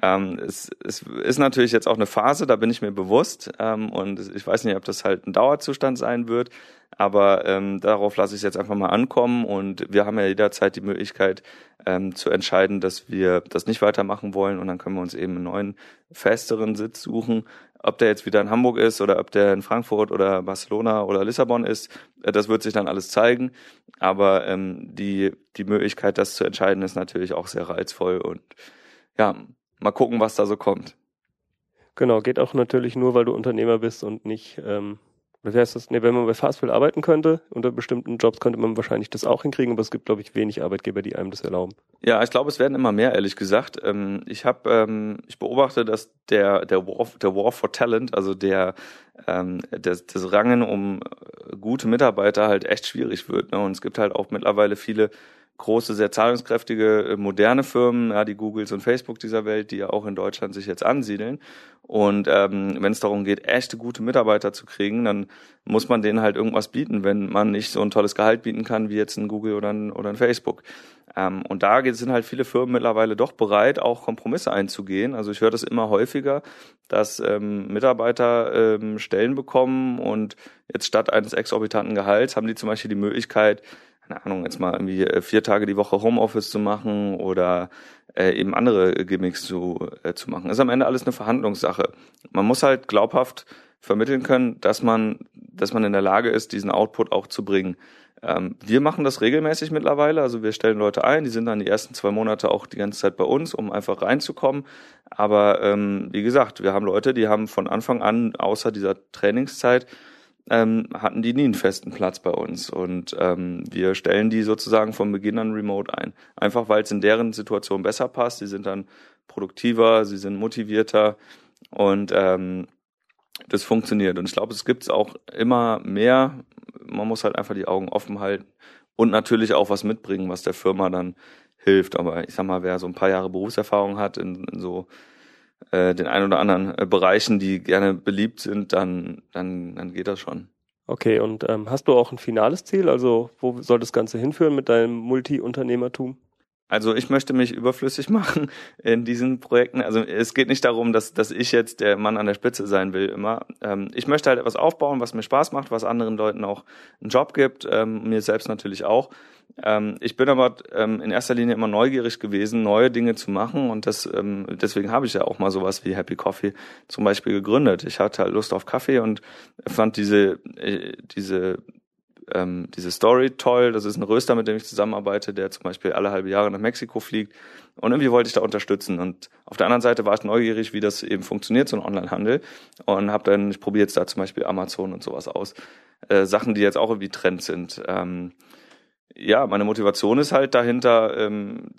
Ähm, es, es ist natürlich jetzt auch eine Phase, da bin ich mir bewusst ähm, und ich weiß nicht, ob das halt ein Dauerzustand sein wird, aber ähm, darauf lasse ich es jetzt einfach mal ankommen und wir haben ja jederzeit die Möglichkeit ähm, zu entscheiden, dass wir das nicht weitermachen wollen und dann können wir uns eben einen neuen, festeren Sitz suchen ob der jetzt wieder in Hamburg ist oder ob der in Frankfurt oder Barcelona oder Lissabon ist, äh, das wird sich dann alles zeigen. Aber ähm, die, die Möglichkeit, das zu entscheiden, ist natürlich auch sehr reizvoll und ja, mal gucken, was da so kommt. Genau, geht auch natürlich nur, weil du Unternehmer bist und nicht ähm, wie heißt das? Nee, wenn man bei Fastfood arbeiten könnte, unter bestimmten Jobs könnte man wahrscheinlich das auch hinkriegen, aber es gibt, glaube ich, wenig Arbeitgeber, die einem das erlauben. Ja, ich glaube, es werden immer mehr, ehrlich gesagt. Ähm, ich habe, ähm, ich beobachte, dass der der War, der War for Talent, also der ähm, das, das Rangen um gute Mitarbeiter halt echt schwierig wird. Ne? Und es gibt halt auch mittlerweile viele große, sehr zahlungskräftige, äh, moderne Firmen, ja, die Googles und Facebook dieser Welt, die ja auch in Deutschland sich jetzt ansiedeln. Und ähm, wenn es darum geht, echte gute Mitarbeiter zu kriegen, dann muss man denen halt irgendwas bieten, wenn man nicht so ein tolles Gehalt bieten kann wie jetzt ein Google oder ein, oder ein Facebook. Ähm, und da sind halt viele Firmen mittlerweile doch bereit, auch Kompromisse einzugehen. Also ich höre das immer häufiger, dass ähm, Mitarbeiter ähm, Stellen bekommen und jetzt statt eines exorbitanten Gehalts haben die zum Beispiel die Möglichkeit, keine Ahnung, jetzt mal irgendwie äh, vier Tage die Woche Homeoffice zu machen oder äh, eben andere Gimmicks zu, äh, zu machen. ist am Ende alles eine Verhandlungssache. Man muss halt glaubhaft vermitteln können, dass man, dass man in der Lage ist, diesen Output auch zu bringen. Ähm, wir machen das regelmäßig mittlerweile, also wir stellen Leute ein, die sind dann die ersten zwei Monate auch die ganze Zeit bei uns, um einfach reinzukommen. Aber ähm, wie gesagt, wir haben Leute, die haben von Anfang an, außer dieser Trainingszeit, ähm, hatten die nie einen festen Platz bei uns. Und ähm, wir stellen die sozusagen von Beginn an remote ein. Einfach weil es in deren Situation besser passt. Sie sind dann produktiver, sie sind motivierter und ähm, das funktioniert. Und ich glaube, es gibt es auch immer mehr. Man muss halt einfach die Augen offen halten und natürlich auch was mitbringen, was der Firma dann hilft. Aber ich sag mal, wer so ein paar Jahre Berufserfahrung hat in, in so äh, den ein oder anderen äh, Bereichen, die gerne beliebt sind, dann, dann, dann geht das schon. Okay, und ähm, hast du auch ein finales Ziel? Also wo soll das Ganze hinführen mit deinem Multi-Unternehmertum? Also ich möchte mich überflüssig machen in diesen Projekten. Also es geht nicht darum, dass, dass ich jetzt der Mann an der Spitze sein will immer. Ähm, ich möchte halt etwas aufbauen, was mir Spaß macht, was anderen Leuten auch einen Job gibt, ähm, mir selbst natürlich auch. Ähm, ich bin aber ähm, in erster Linie immer neugierig gewesen, neue Dinge zu machen und das, ähm, deswegen habe ich ja auch mal sowas wie Happy Coffee zum Beispiel gegründet. Ich hatte halt Lust auf Kaffee und fand diese, äh, diese ähm, diese Story toll. Das ist ein Röster, mit dem ich zusammenarbeite, der zum Beispiel alle halbe Jahre nach Mexiko fliegt. Und irgendwie wollte ich da unterstützen. Und auf der anderen Seite war ich neugierig, wie das eben funktioniert, so ein Onlinehandel. Und habe dann, ich probiere jetzt da zum Beispiel Amazon und sowas aus. Äh, Sachen, die jetzt auch irgendwie Trend sind. Ähm, ja, meine Motivation ist halt dahinter, ähm,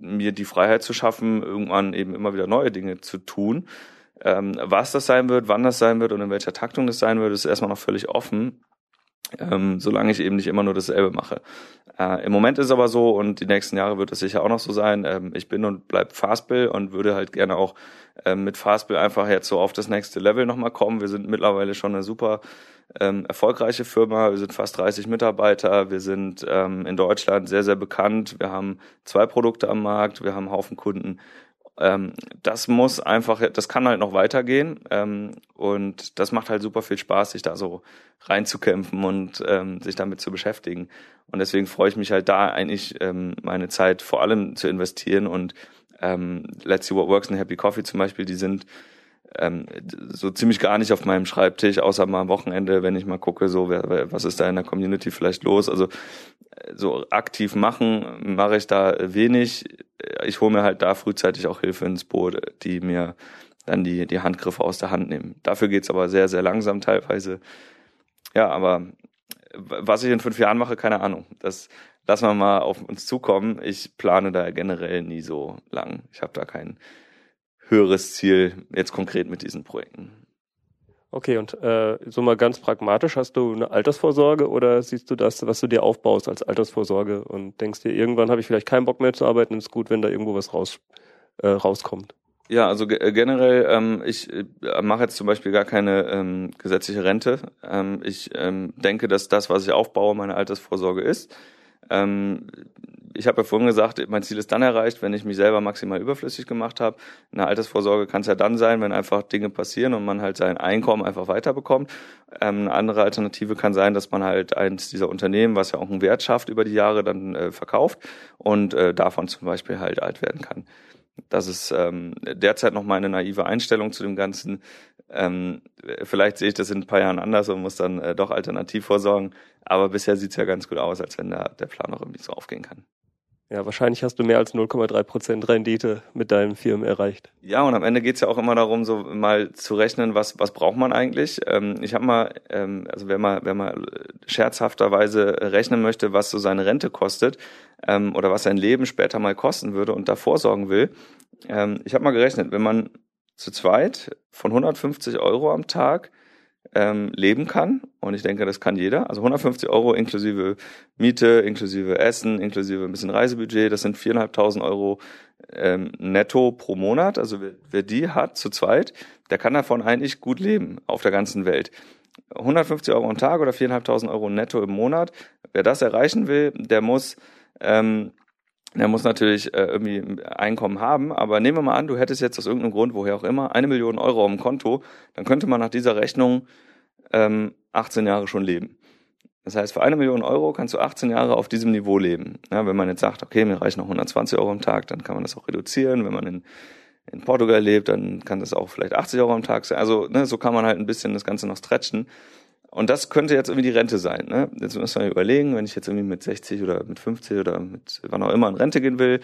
mir die Freiheit zu schaffen, irgendwann eben immer wieder neue Dinge zu tun. Ähm, was das sein wird, wann das sein wird und in welcher Taktung das sein wird, ist erstmal noch völlig offen, ähm, solange ich eben nicht immer nur dasselbe mache. Äh, Im Moment ist aber so und die nächsten Jahre wird es sicher auch noch so sein. Ähm, ich bin und bleib Fastbill und würde halt gerne auch ähm, mit Fastbill einfach jetzt so auf das nächste Level nochmal kommen. Wir sind mittlerweile schon eine super ähm, erfolgreiche Firma. Wir sind fast 30 Mitarbeiter. Wir sind ähm, in Deutschland sehr, sehr bekannt. Wir haben zwei Produkte am Markt. Wir haben einen Haufen Kunden. Ähm, das muss einfach, das kann halt noch weitergehen. Ähm, und das macht halt super viel Spaß, sich da so reinzukämpfen und ähm, sich damit zu beschäftigen. Und deswegen freue ich mich halt da eigentlich ähm, meine Zeit vor allem zu investieren und ähm, Let's See What Works und Happy Coffee zum Beispiel, die sind ähm, so ziemlich gar nicht auf meinem Schreibtisch, außer mal am Wochenende, wenn ich mal gucke, so wer, was ist da in der Community vielleicht los. Also äh, so aktiv machen mache ich da wenig. Ich hole mir halt da frühzeitig auch Hilfe ins Boot, die mir dann die, die Handgriffe aus der Hand nehmen. Dafür geht's aber sehr, sehr langsam teilweise. Ja, aber was ich in fünf Jahren mache, keine Ahnung. Das lassen wir mal auf uns zukommen. Ich plane da generell nie so lang. Ich habe da keinen höheres Ziel jetzt konkret mit diesen Projekten. Okay, und äh, so mal ganz pragmatisch, hast du eine Altersvorsorge oder siehst du das, was du dir aufbaust als Altersvorsorge und denkst dir, irgendwann habe ich vielleicht keinen Bock mehr zu arbeiten, ist gut, wenn da irgendwo was raus, äh, rauskommt? Ja, also äh, generell, ähm, ich äh, mache jetzt zum Beispiel gar keine ähm, gesetzliche Rente. Ähm, ich ähm, denke, dass das, was ich aufbaue, meine Altersvorsorge ist. Ähm, ich habe ja vorhin gesagt, mein Ziel ist dann erreicht, wenn ich mich selber maximal überflüssig gemacht habe. Eine Altersvorsorge kann es ja dann sein, wenn einfach Dinge passieren und man halt sein Einkommen einfach weiterbekommt. Ähm, eine andere Alternative kann sein, dass man halt eins dieser Unternehmen, was ja auch einen Wert schafft über die Jahre, dann äh, verkauft und äh, davon zum Beispiel halt alt werden kann. Das ist ähm, derzeit noch meine naive Einstellung zu dem Ganzen. Ähm, vielleicht sehe ich das in ein paar Jahren anders und muss dann äh, doch alternativ vorsorgen. Aber bisher sieht es ja ganz gut aus, als wenn der, der Plan auch irgendwie so aufgehen kann. Ja, wahrscheinlich hast du mehr als 0,3 Prozent Rendite mit deinem Firmen erreicht. Ja, und am Ende geht's ja auch immer darum, so mal zu rechnen, was, was braucht man eigentlich. Ähm, ich habe mal, ähm, also wer mal, wer mal scherzhafterweise rechnen möchte, was so seine Rente kostet ähm, oder was sein Leben später mal kosten würde und davor sorgen will. Ähm, ich habe mal gerechnet, wenn man zu zweit von 150 Euro am Tag ähm, leben kann. Und ich denke, das kann jeder. Also 150 Euro inklusive Miete, inklusive Essen, inklusive ein bisschen Reisebudget. Das sind 4.500 Euro ähm, netto pro Monat. Also wer, wer die hat zu zweit, der kann davon eigentlich gut leben auf der ganzen Welt. 150 Euro am Tag oder 4.500 Euro netto im Monat. Wer das erreichen will, der muss ähm, der muss natürlich äh, irgendwie Einkommen haben, aber nehmen wir mal an, du hättest jetzt aus irgendeinem Grund, woher auch immer, eine Million Euro auf dem Konto, dann könnte man nach dieser Rechnung ähm, 18 Jahre schon leben. Das heißt, für eine Million Euro kannst du 18 Jahre auf diesem Niveau leben. Ja, wenn man jetzt sagt, okay, mir reichen noch 120 Euro am Tag, dann kann man das auch reduzieren. Wenn man in, in Portugal lebt, dann kann das auch vielleicht 80 Euro am Tag sein. Also ne, so kann man halt ein bisschen das Ganze noch stretchen. Und das könnte jetzt irgendwie die Rente sein. Ne? Jetzt muss man überlegen, wenn ich jetzt irgendwie mit 60 oder mit 50 oder mit wann auch immer in Rente gehen will,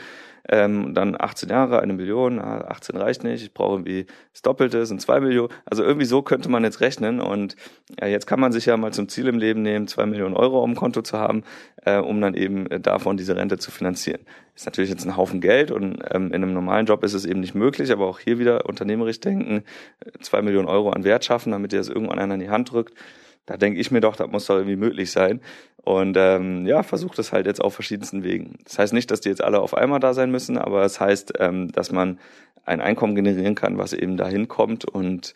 ähm, dann 18 Jahre, eine Million, 18 reicht nicht, ich brauche irgendwie das Doppelte, sind zwei Millionen. Also irgendwie so könnte man jetzt rechnen. Und ja, jetzt kann man sich ja mal zum Ziel im Leben nehmen, zwei Millionen Euro auf dem Konto zu haben, äh, um dann eben äh, davon diese Rente zu finanzieren. Ist natürlich jetzt ein Haufen Geld und ähm, in einem normalen Job ist es eben nicht möglich, aber auch hier wieder unternehmerisch denken, äh, zwei Millionen Euro an Wert schaffen, damit ihr das irgendwann einer in die Hand drückt da denke ich mir doch, das muss doch irgendwie möglich sein. Und ähm, ja, versuche das halt jetzt auf verschiedensten Wegen. Das heißt nicht, dass die jetzt alle auf einmal da sein müssen, aber es das heißt, ähm, dass man ein Einkommen generieren kann, was eben dahin kommt und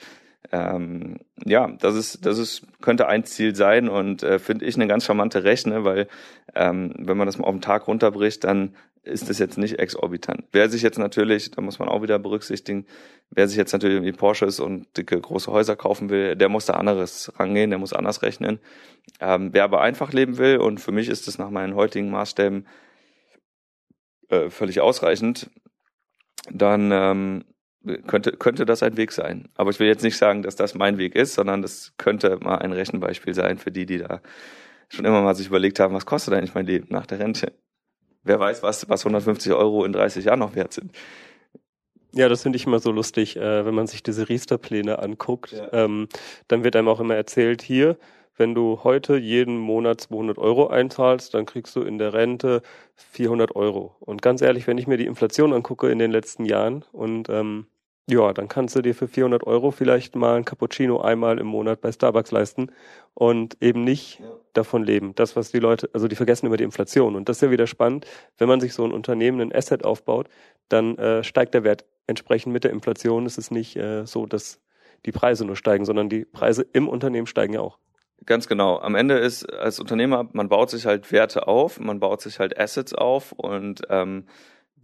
ähm, ja, das ist, das ist, könnte ein Ziel sein und äh, finde ich eine ganz charmante Rechne, weil ähm, wenn man das mal auf den Tag runterbricht, dann ist das jetzt nicht exorbitant. Wer sich jetzt natürlich, da muss man auch wieder berücksichtigen, wer sich jetzt natürlich irgendwie Porsches und dicke große Häuser kaufen will, der muss da anderes rangehen, der muss anders rechnen. Ähm, wer aber einfach leben will, und für mich ist das nach meinen heutigen Maßstäben äh, völlig ausreichend, dann ähm, könnte, könnte das ein Weg sein. Aber ich will jetzt nicht sagen, dass das mein Weg ist, sondern das könnte mal ein Rechenbeispiel sein für die, die da schon immer mal sich überlegt haben, was kostet eigentlich mein Leben nach der Rente? Wer weiß, was, was 150 Euro in 30 Jahren noch wert sind. Ja, das finde ich immer so lustig, äh, wenn man sich diese Riester-Pläne anguckt. Ja. Ähm, dann wird einem auch immer erzählt, hier, wenn du heute jeden Monat 200 Euro einzahlst, dann kriegst du in der Rente 400 Euro. Und ganz ehrlich, wenn ich mir die Inflation angucke in den letzten Jahren und ähm, ja, dann kannst du dir für 400 Euro vielleicht mal ein Cappuccino einmal im Monat bei Starbucks leisten und eben nicht ja. davon leben. Das, was die Leute, also die vergessen immer die Inflation. Und das ist ja wieder spannend. Wenn man sich so ein Unternehmen, ein Asset aufbaut, dann äh, steigt der Wert entsprechend mit der Inflation. Es ist nicht äh, so, dass die Preise nur steigen, sondern die Preise im Unternehmen steigen ja auch. Ganz genau. Am Ende ist als Unternehmer, man baut sich halt Werte auf, man baut sich halt Assets auf und ähm,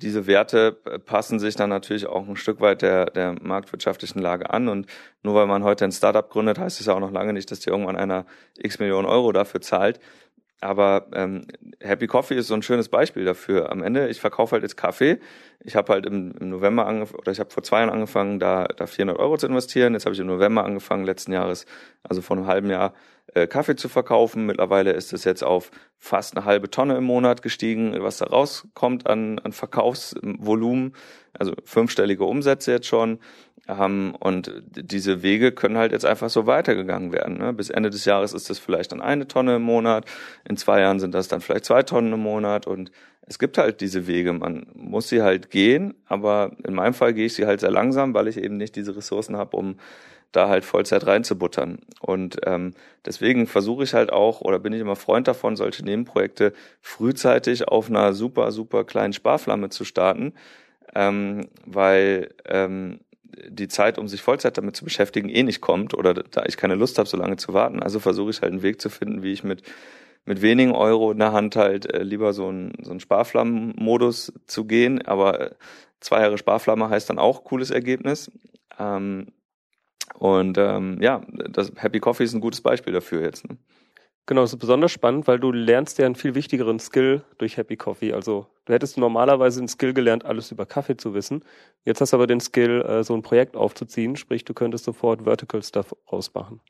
diese Werte passen sich dann natürlich auch ein Stück weit der, der marktwirtschaftlichen Lage an. Und nur weil man heute ein Startup gründet, heißt es ja auch noch lange nicht, dass dir irgendwann einer x Millionen Euro dafür zahlt. Aber ähm, Happy Coffee ist so ein schönes Beispiel dafür. Am Ende, ich verkaufe halt jetzt Kaffee. Ich habe halt im, im November angefangen, oder ich habe vor zwei Jahren angefangen, da, da 400 Euro zu investieren. Jetzt habe ich im November angefangen, letzten Jahres, also vor einem halben Jahr, äh, Kaffee zu verkaufen. Mittlerweile ist es jetzt auf fast eine halbe Tonne im Monat gestiegen, was da rauskommt an, an Verkaufsvolumen. Also fünfstellige Umsätze jetzt schon. Ähm, und diese Wege können halt jetzt einfach so weitergegangen werden. Ne? Bis Ende des Jahres ist das vielleicht dann eine Tonne im Monat. In zwei Jahren sind das dann vielleicht zwei Tonnen im Monat. Und es gibt halt diese Wege. Man muss sie halt gehen. Aber in meinem Fall gehe ich sie halt sehr langsam, weil ich eben nicht diese Ressourcen habe, um da halt Vollzeit reinzubuttern. Und ähm, deswegen versuche ich halt auch oder bin ich immer Freund davon, solche Nebenprojekte frühzeitig auf einer super, super kleinen Sparflamme zu starten, ähm, weil ähm, die Zeit, um sich Vollzeit damit zu beschäftigen, eh nicht kommt oder da ich keine Lust habe, so lange zu warten. Also versuche ich halt einen Weg zu finden, wie ich mit mit wenigen Euro in der Hand halt äh, lieber so ein so ein Sparflammenmodus zu gehen. Aber äh, zwei Jahre Sparflamme heißt dann auch cooles Ergebnis. Ähm, und ähm, ja, das Happy Coffee ist ein gutes Beispiel dafür jetzt. Ne? Genau, das ist besonders spannend, weil du lernst ja einen viel wichtigeren Skill durch Happy Coffee. Also du hättest normalerweise einen Skill gelernt, alles über Kaffee zu wissen. Jetzt hast du aber den Skill, äh, so ein Projekt aufzuziehen, sprich du könntest sofort Vertical Stuff rausmachen.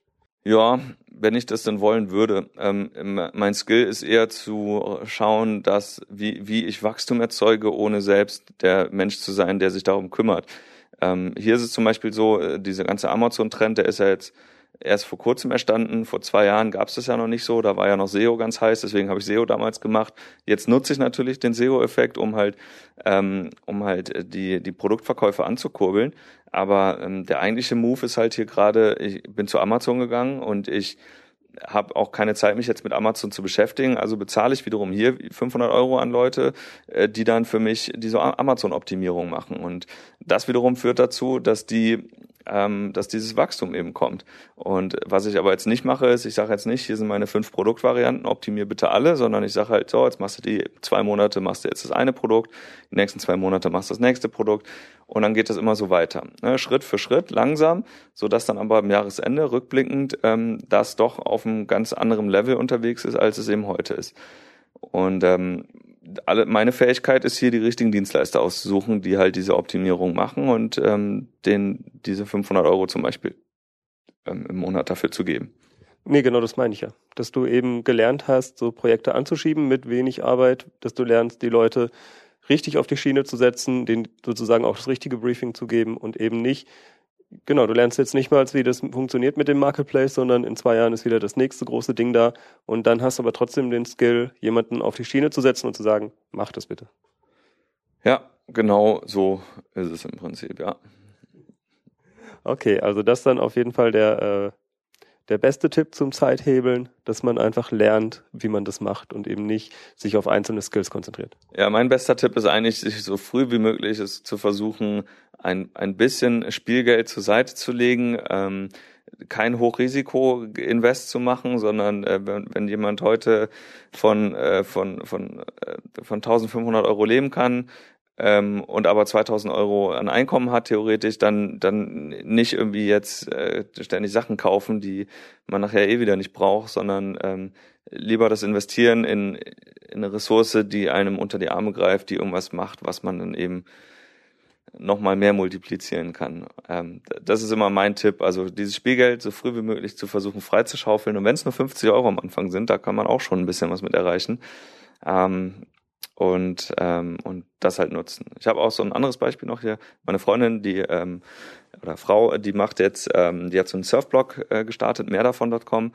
Ja, wenn ich das denn wollen würde. Ähm, mein Skill ist eher zu schauen, dass wie, wie ich Wachstum erzeuge, ohne selbst der Mensch zu sein, der sich darum kümmert. Ähm, hier ist es zum Beispiel so, äh, dieser ganze Amazon-Trend, der ist ja jetzt erst vor kurzem erstanden. Vor zwei Jahren gab es das ja noch nicht so. Da war ja noch SEO ganz heiß, deswegen habe ich SEO damals gemacht. Jetzt nutze ich natürlich den SEO-Effekt, um halt, ähm, um halt die, die Produktverkäufe anzukurbeln. Aber ähm, der eigentliche Move ist halt hier gerade, ich bin zu Amazon gegangen und ich habe auch keine Zeit, mich jetzt mit Amazon zu beschäftigen. Also bezahle ich wiederum hier 500 Euro an Leute, äh, die dann für mich diese Amazon-Optimierung machen. Und das wiederum führt dazu, dass die ähm, dass dieses Wachstum eben kommt. Und was ich aber jetzt nicht mache, ist, ich sage jetzt nicht, hier sind meine fünf Produktvarianten, optimier bitte alle, sondern ich sage halt so, jetzt machst du die zwei Monate, machst du jetzt das eine Produkt, die nächsten zwei Monate machst du das nächste Produkt und dann geht das immer so weiter. Ne? Schritt für Schritt, langsam, so dann aber am Jahresende rückblickend ähm, das doch auf einem ganz anderen Level unterwegs ist, als es eben heute ist. Und ähm, alle, meine Fähigkeit ist hier, die richtigen Dienstleister auszusuchen, die halt diese Optimierung machen und ähm, den diese 500 Euro zum Beispiel ähm, im Monat dafür zu geben. Nee, genau das meine ich ja. Dass du eben gelernt hast, so Projekte anzuschieben mit wenig Arbeit, dass du lernst, die Leute richtig auf die Schiene zu setzen, denen sozusagen auch das richtige Briefing zu geben und eben nicht genau, du lernst jetzt nicht mal, wie das funktioniert mit dem Marketplace, sondern in zwei Jahren ist wieder das nächste große Ding da und dann hast du aber trotzdem den Skill, jemanden auf die Schiene zu setzen und zu sagen, mach das bitte. Ja, genau so ist es im Prinzip, ja. Okay, also das dann auf jeden Fall der, äh, der beste Tipp zum Zeithebeln, dass man einfach lernt, wie man das macht und eben nicht sich auf einzelne Skills konzentriert. Ja, mein bester Tipp ist eigentlich, sich so früh wie möglich es zu versuchen, ein, ein bisschen Spielgeld zur Seite zu legen, ähm, kein Hochrisiko-Invest zu machen, sondern äh, wenn, wenn jemand heute von, äh, von, von, äh, von 1500 Euro leben kann, ähm, und aber 2000 Euro an Einkommen hat theoretisch, dann dann nicht irgendwie jetzt äh, ständig Sachen kaufen, die man nachher eh wieder nicht braucht, sondern ähm, lieber das investieren in, in eine Ressource, die einem unter die Arme greift, die irgendwas macht, was man dann eben nochmal mehr multiplizieren kann. Ähm, das ist immer mein Tipp. Also dieses Spielgeld so früh wie möglich zu versuchen freizuschaufeln. Und wenn es nur 50 Euro am Anfang sind, da kann man auch schon ein bisschen was mit erreichen. Ähm, und, ähm, und das halt nutzen. Ich habe auch so ein anderes Beispiel noch hier. Meine Freundin, die ähm, oder Frau, die macht jetzt, ähm, die hat so einen Surfblog äh, gestartet, mehrdavon.com.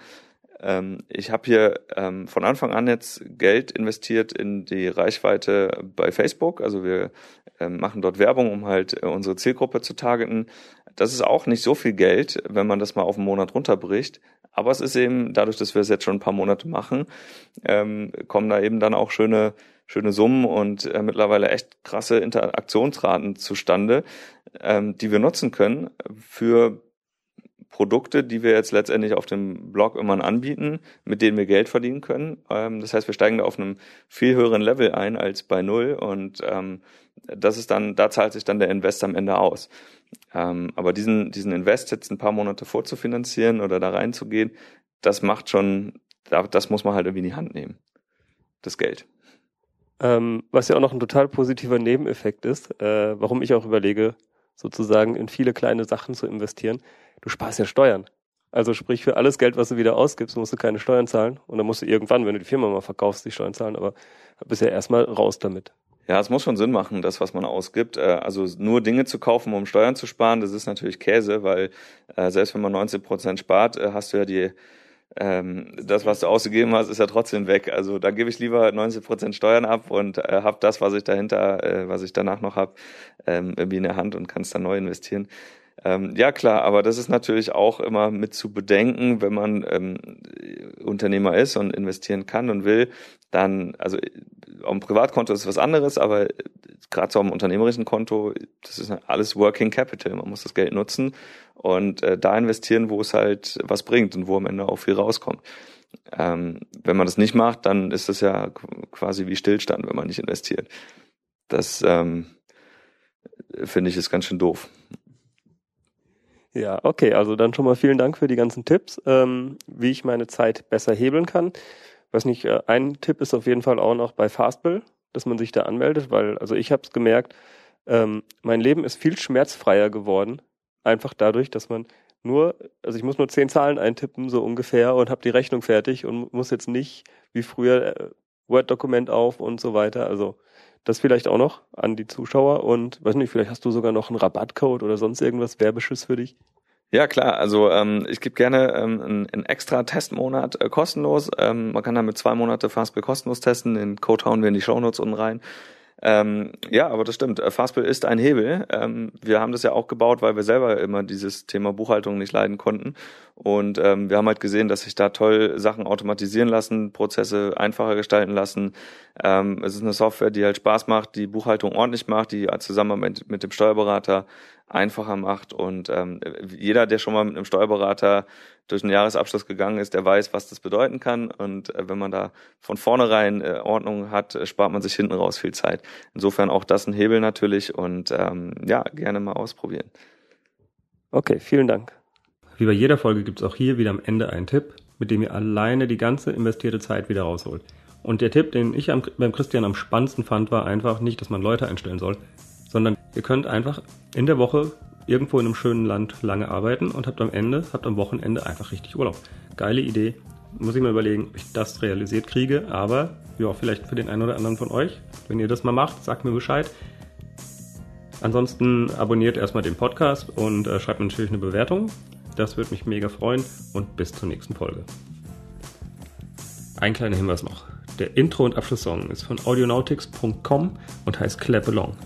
Ähm, ich habe hier ähm, von Anfang an jetzt Geld investiert in die Reichweite bei Facebook. Also wir ähm, machen dort Werbung, um halt äh, unsere Zielgruppe zu targeten. Das ist auch nicht so viel Geld, wenn man das mal auf einen Monat runterbricht. Aber es ist eben, dadurch, dass wir es jetzt schon ein paar Monate machen, ähm, kommen da eben dann auch schöne schöne Summen und äh, mittlerweile echt krasse Interaktionsraten zustande, ähm, die wir nutzen können für Produkte, die wir jetzt letztendlich auf dem Blog immer anbieten, mit denen wir Geld verdienen können. Ähm, das heißt, wir steigen da auf einem viel höheren Level ein als bei Null und ähm, das ist dann, da zahlt sich dann der Invest am Ende aus. Ähm, aber diesen, diesen Invest jetzt ein paar Monate vorzufinanzieren oder da reinzugehen, das macht schon, das muss man halt irgendwie in die Hand nehmen. Das Geld. Ähm, was ja auch noch ein total positiver Nebeneffekt ist, äh, warum ich auch überlege, sozusagen in viele kleine Sachen zu investieren. Du sparst ja Steuern. Also sprich, für alles Geld, was du wieder ausgibst, musst du keine Steuern zahlen. Und dann musst du irgendwann, wenn du die Firma mal verkaufst, die Steuern zahlen. Aber bist ja erstmal raus damit. Ja, es muss schon Sinn machen, das, was man ausgibt. Äh, also nur Dinge zu kaufen, um Steuern zu sparen, das ist natürlich Käse, weil äh, selbst wenn man 19 Prozent spart, äh, hast du ja die ähm, das, was du ausgegeben hast, ist ja trotzdem weg. Also da gebe ich lieber 90 Prozent Steuern ab und äh, habe das, was ich dahinter, äh, was ich danach noch habe, ähm, irgendwie in der Hand und kann es dann neu investieren. Ähm, ja klar, aber das ist natürlich auch immer mit zu bedenken, wenn man ähm, Unternehmer ist und investieren kann und will, dann, also auf dem Privatkonto ist was anderes, aber gerade so am unternehmerischen Konto, das ist alles Working Capital. Man muss das Geld nutzen und äh, da investieren, wo es halt was bringt und wo am Ende auch viel rauskommt. Ähm, wenn man das nicht macht, dann ist das ja quasi wie Stillstand, wenn man nicht investiert. Das ähm, finde ich ist ganz schön doof. Ja, okay, also dann schon mal vielen Dank für die ganzen Tipps, ähm, wie ich meine Zeit besser hebeln kann. Weiß nicht, äh, ein Tipp ist auf jeden Fall auch noch bei Fastbill, dass man sich da anmeldet, weil, also ich habe es gemerkt, ähm, mein Leben ist viel schmerzfreier geworden, einfach dadurch, dass man nur, also ich muss nur zehn Zahlen eintippen, so ungefähr, und habe die Rechnung fertig und muss jetzt nicht wie früher äh, Word-Dokument auf und so weiter. Also das vielleicht auch noch an die Zuschauer und weiß nicht, vielleicht hast du sogar noch einen Rabattcode oder sonst irgendwas Werbeschiss für dich. Ja klar, also ähm, ich gebe gerne ähm, einen, einen extra Testmonat äh, kostenlos. Ähm, man kann damit zwei Monate Fastbill kostenlos testen. Den Code hauen wir in die Shownotes unten rein. Ähm, ja, aber das stimmt. Äh, Fastbill ist ein Hebel. Ähm, wir haben das ja auch gebaut, weil wir selber immer dieses Thema Buchhaltung nicht leiden konnten. Und ähm, wir haben halt gesehen, dass sich da toll Sachen automatisieren lassen, Prozesse einfacher gestalten lassen. Ähm, es ist eine Software, die halt Spaß macht, die Buchhaltung ordentlich macht, die zusammen mit, mit dem Steuerberater einfacher macht. Und ähm, jeder, der schon mal mit einem Steuerberater durch einen Jahresabschluss gegangen ist, der weiß, was das bedeuten kann. Und äh, wenn man da von vornherein äh, Ordnung hat, äh, spart man sich hinten raus viel Zeit. Insofern auch das ein Hebel natürlich und ähm, ja, gerne mal ausprobieren. Okay, vielen Dank. Wie bei jeder Folge gibt es auch hier wieder am Ende einen Tipp, mit dem ihr alleine die ganze investierte Zeit wieder rausholt. Und der Tipp, den ich am, beim Christian am spannendsten fand, war einfach nicht, dass man Leute einstellen soll, sondern ihr könnt einfach in der Woche irgendwo in einem schönen Land lange arbeiten und habt am Ende, habt am Wochenende einfach richtig Urlaub. Geile Idee. Muss ich mal überlegen, ob ich das realisiert kriege, aber ja, vielleicht für den einen oder anderen von euch. Wenn ihr das mal macht, sagt mir Bescheid. Ansonsten abonniert erstmal den Podcast und äh, schreibt mir natürlich eine Bewertung. Das würde mich mega freuen und bis zur nächsten Folge. Ein kleiner Hinweis noch. Der Intro- und Abschlusssong ist von audionautics.com und heißt Clap Along.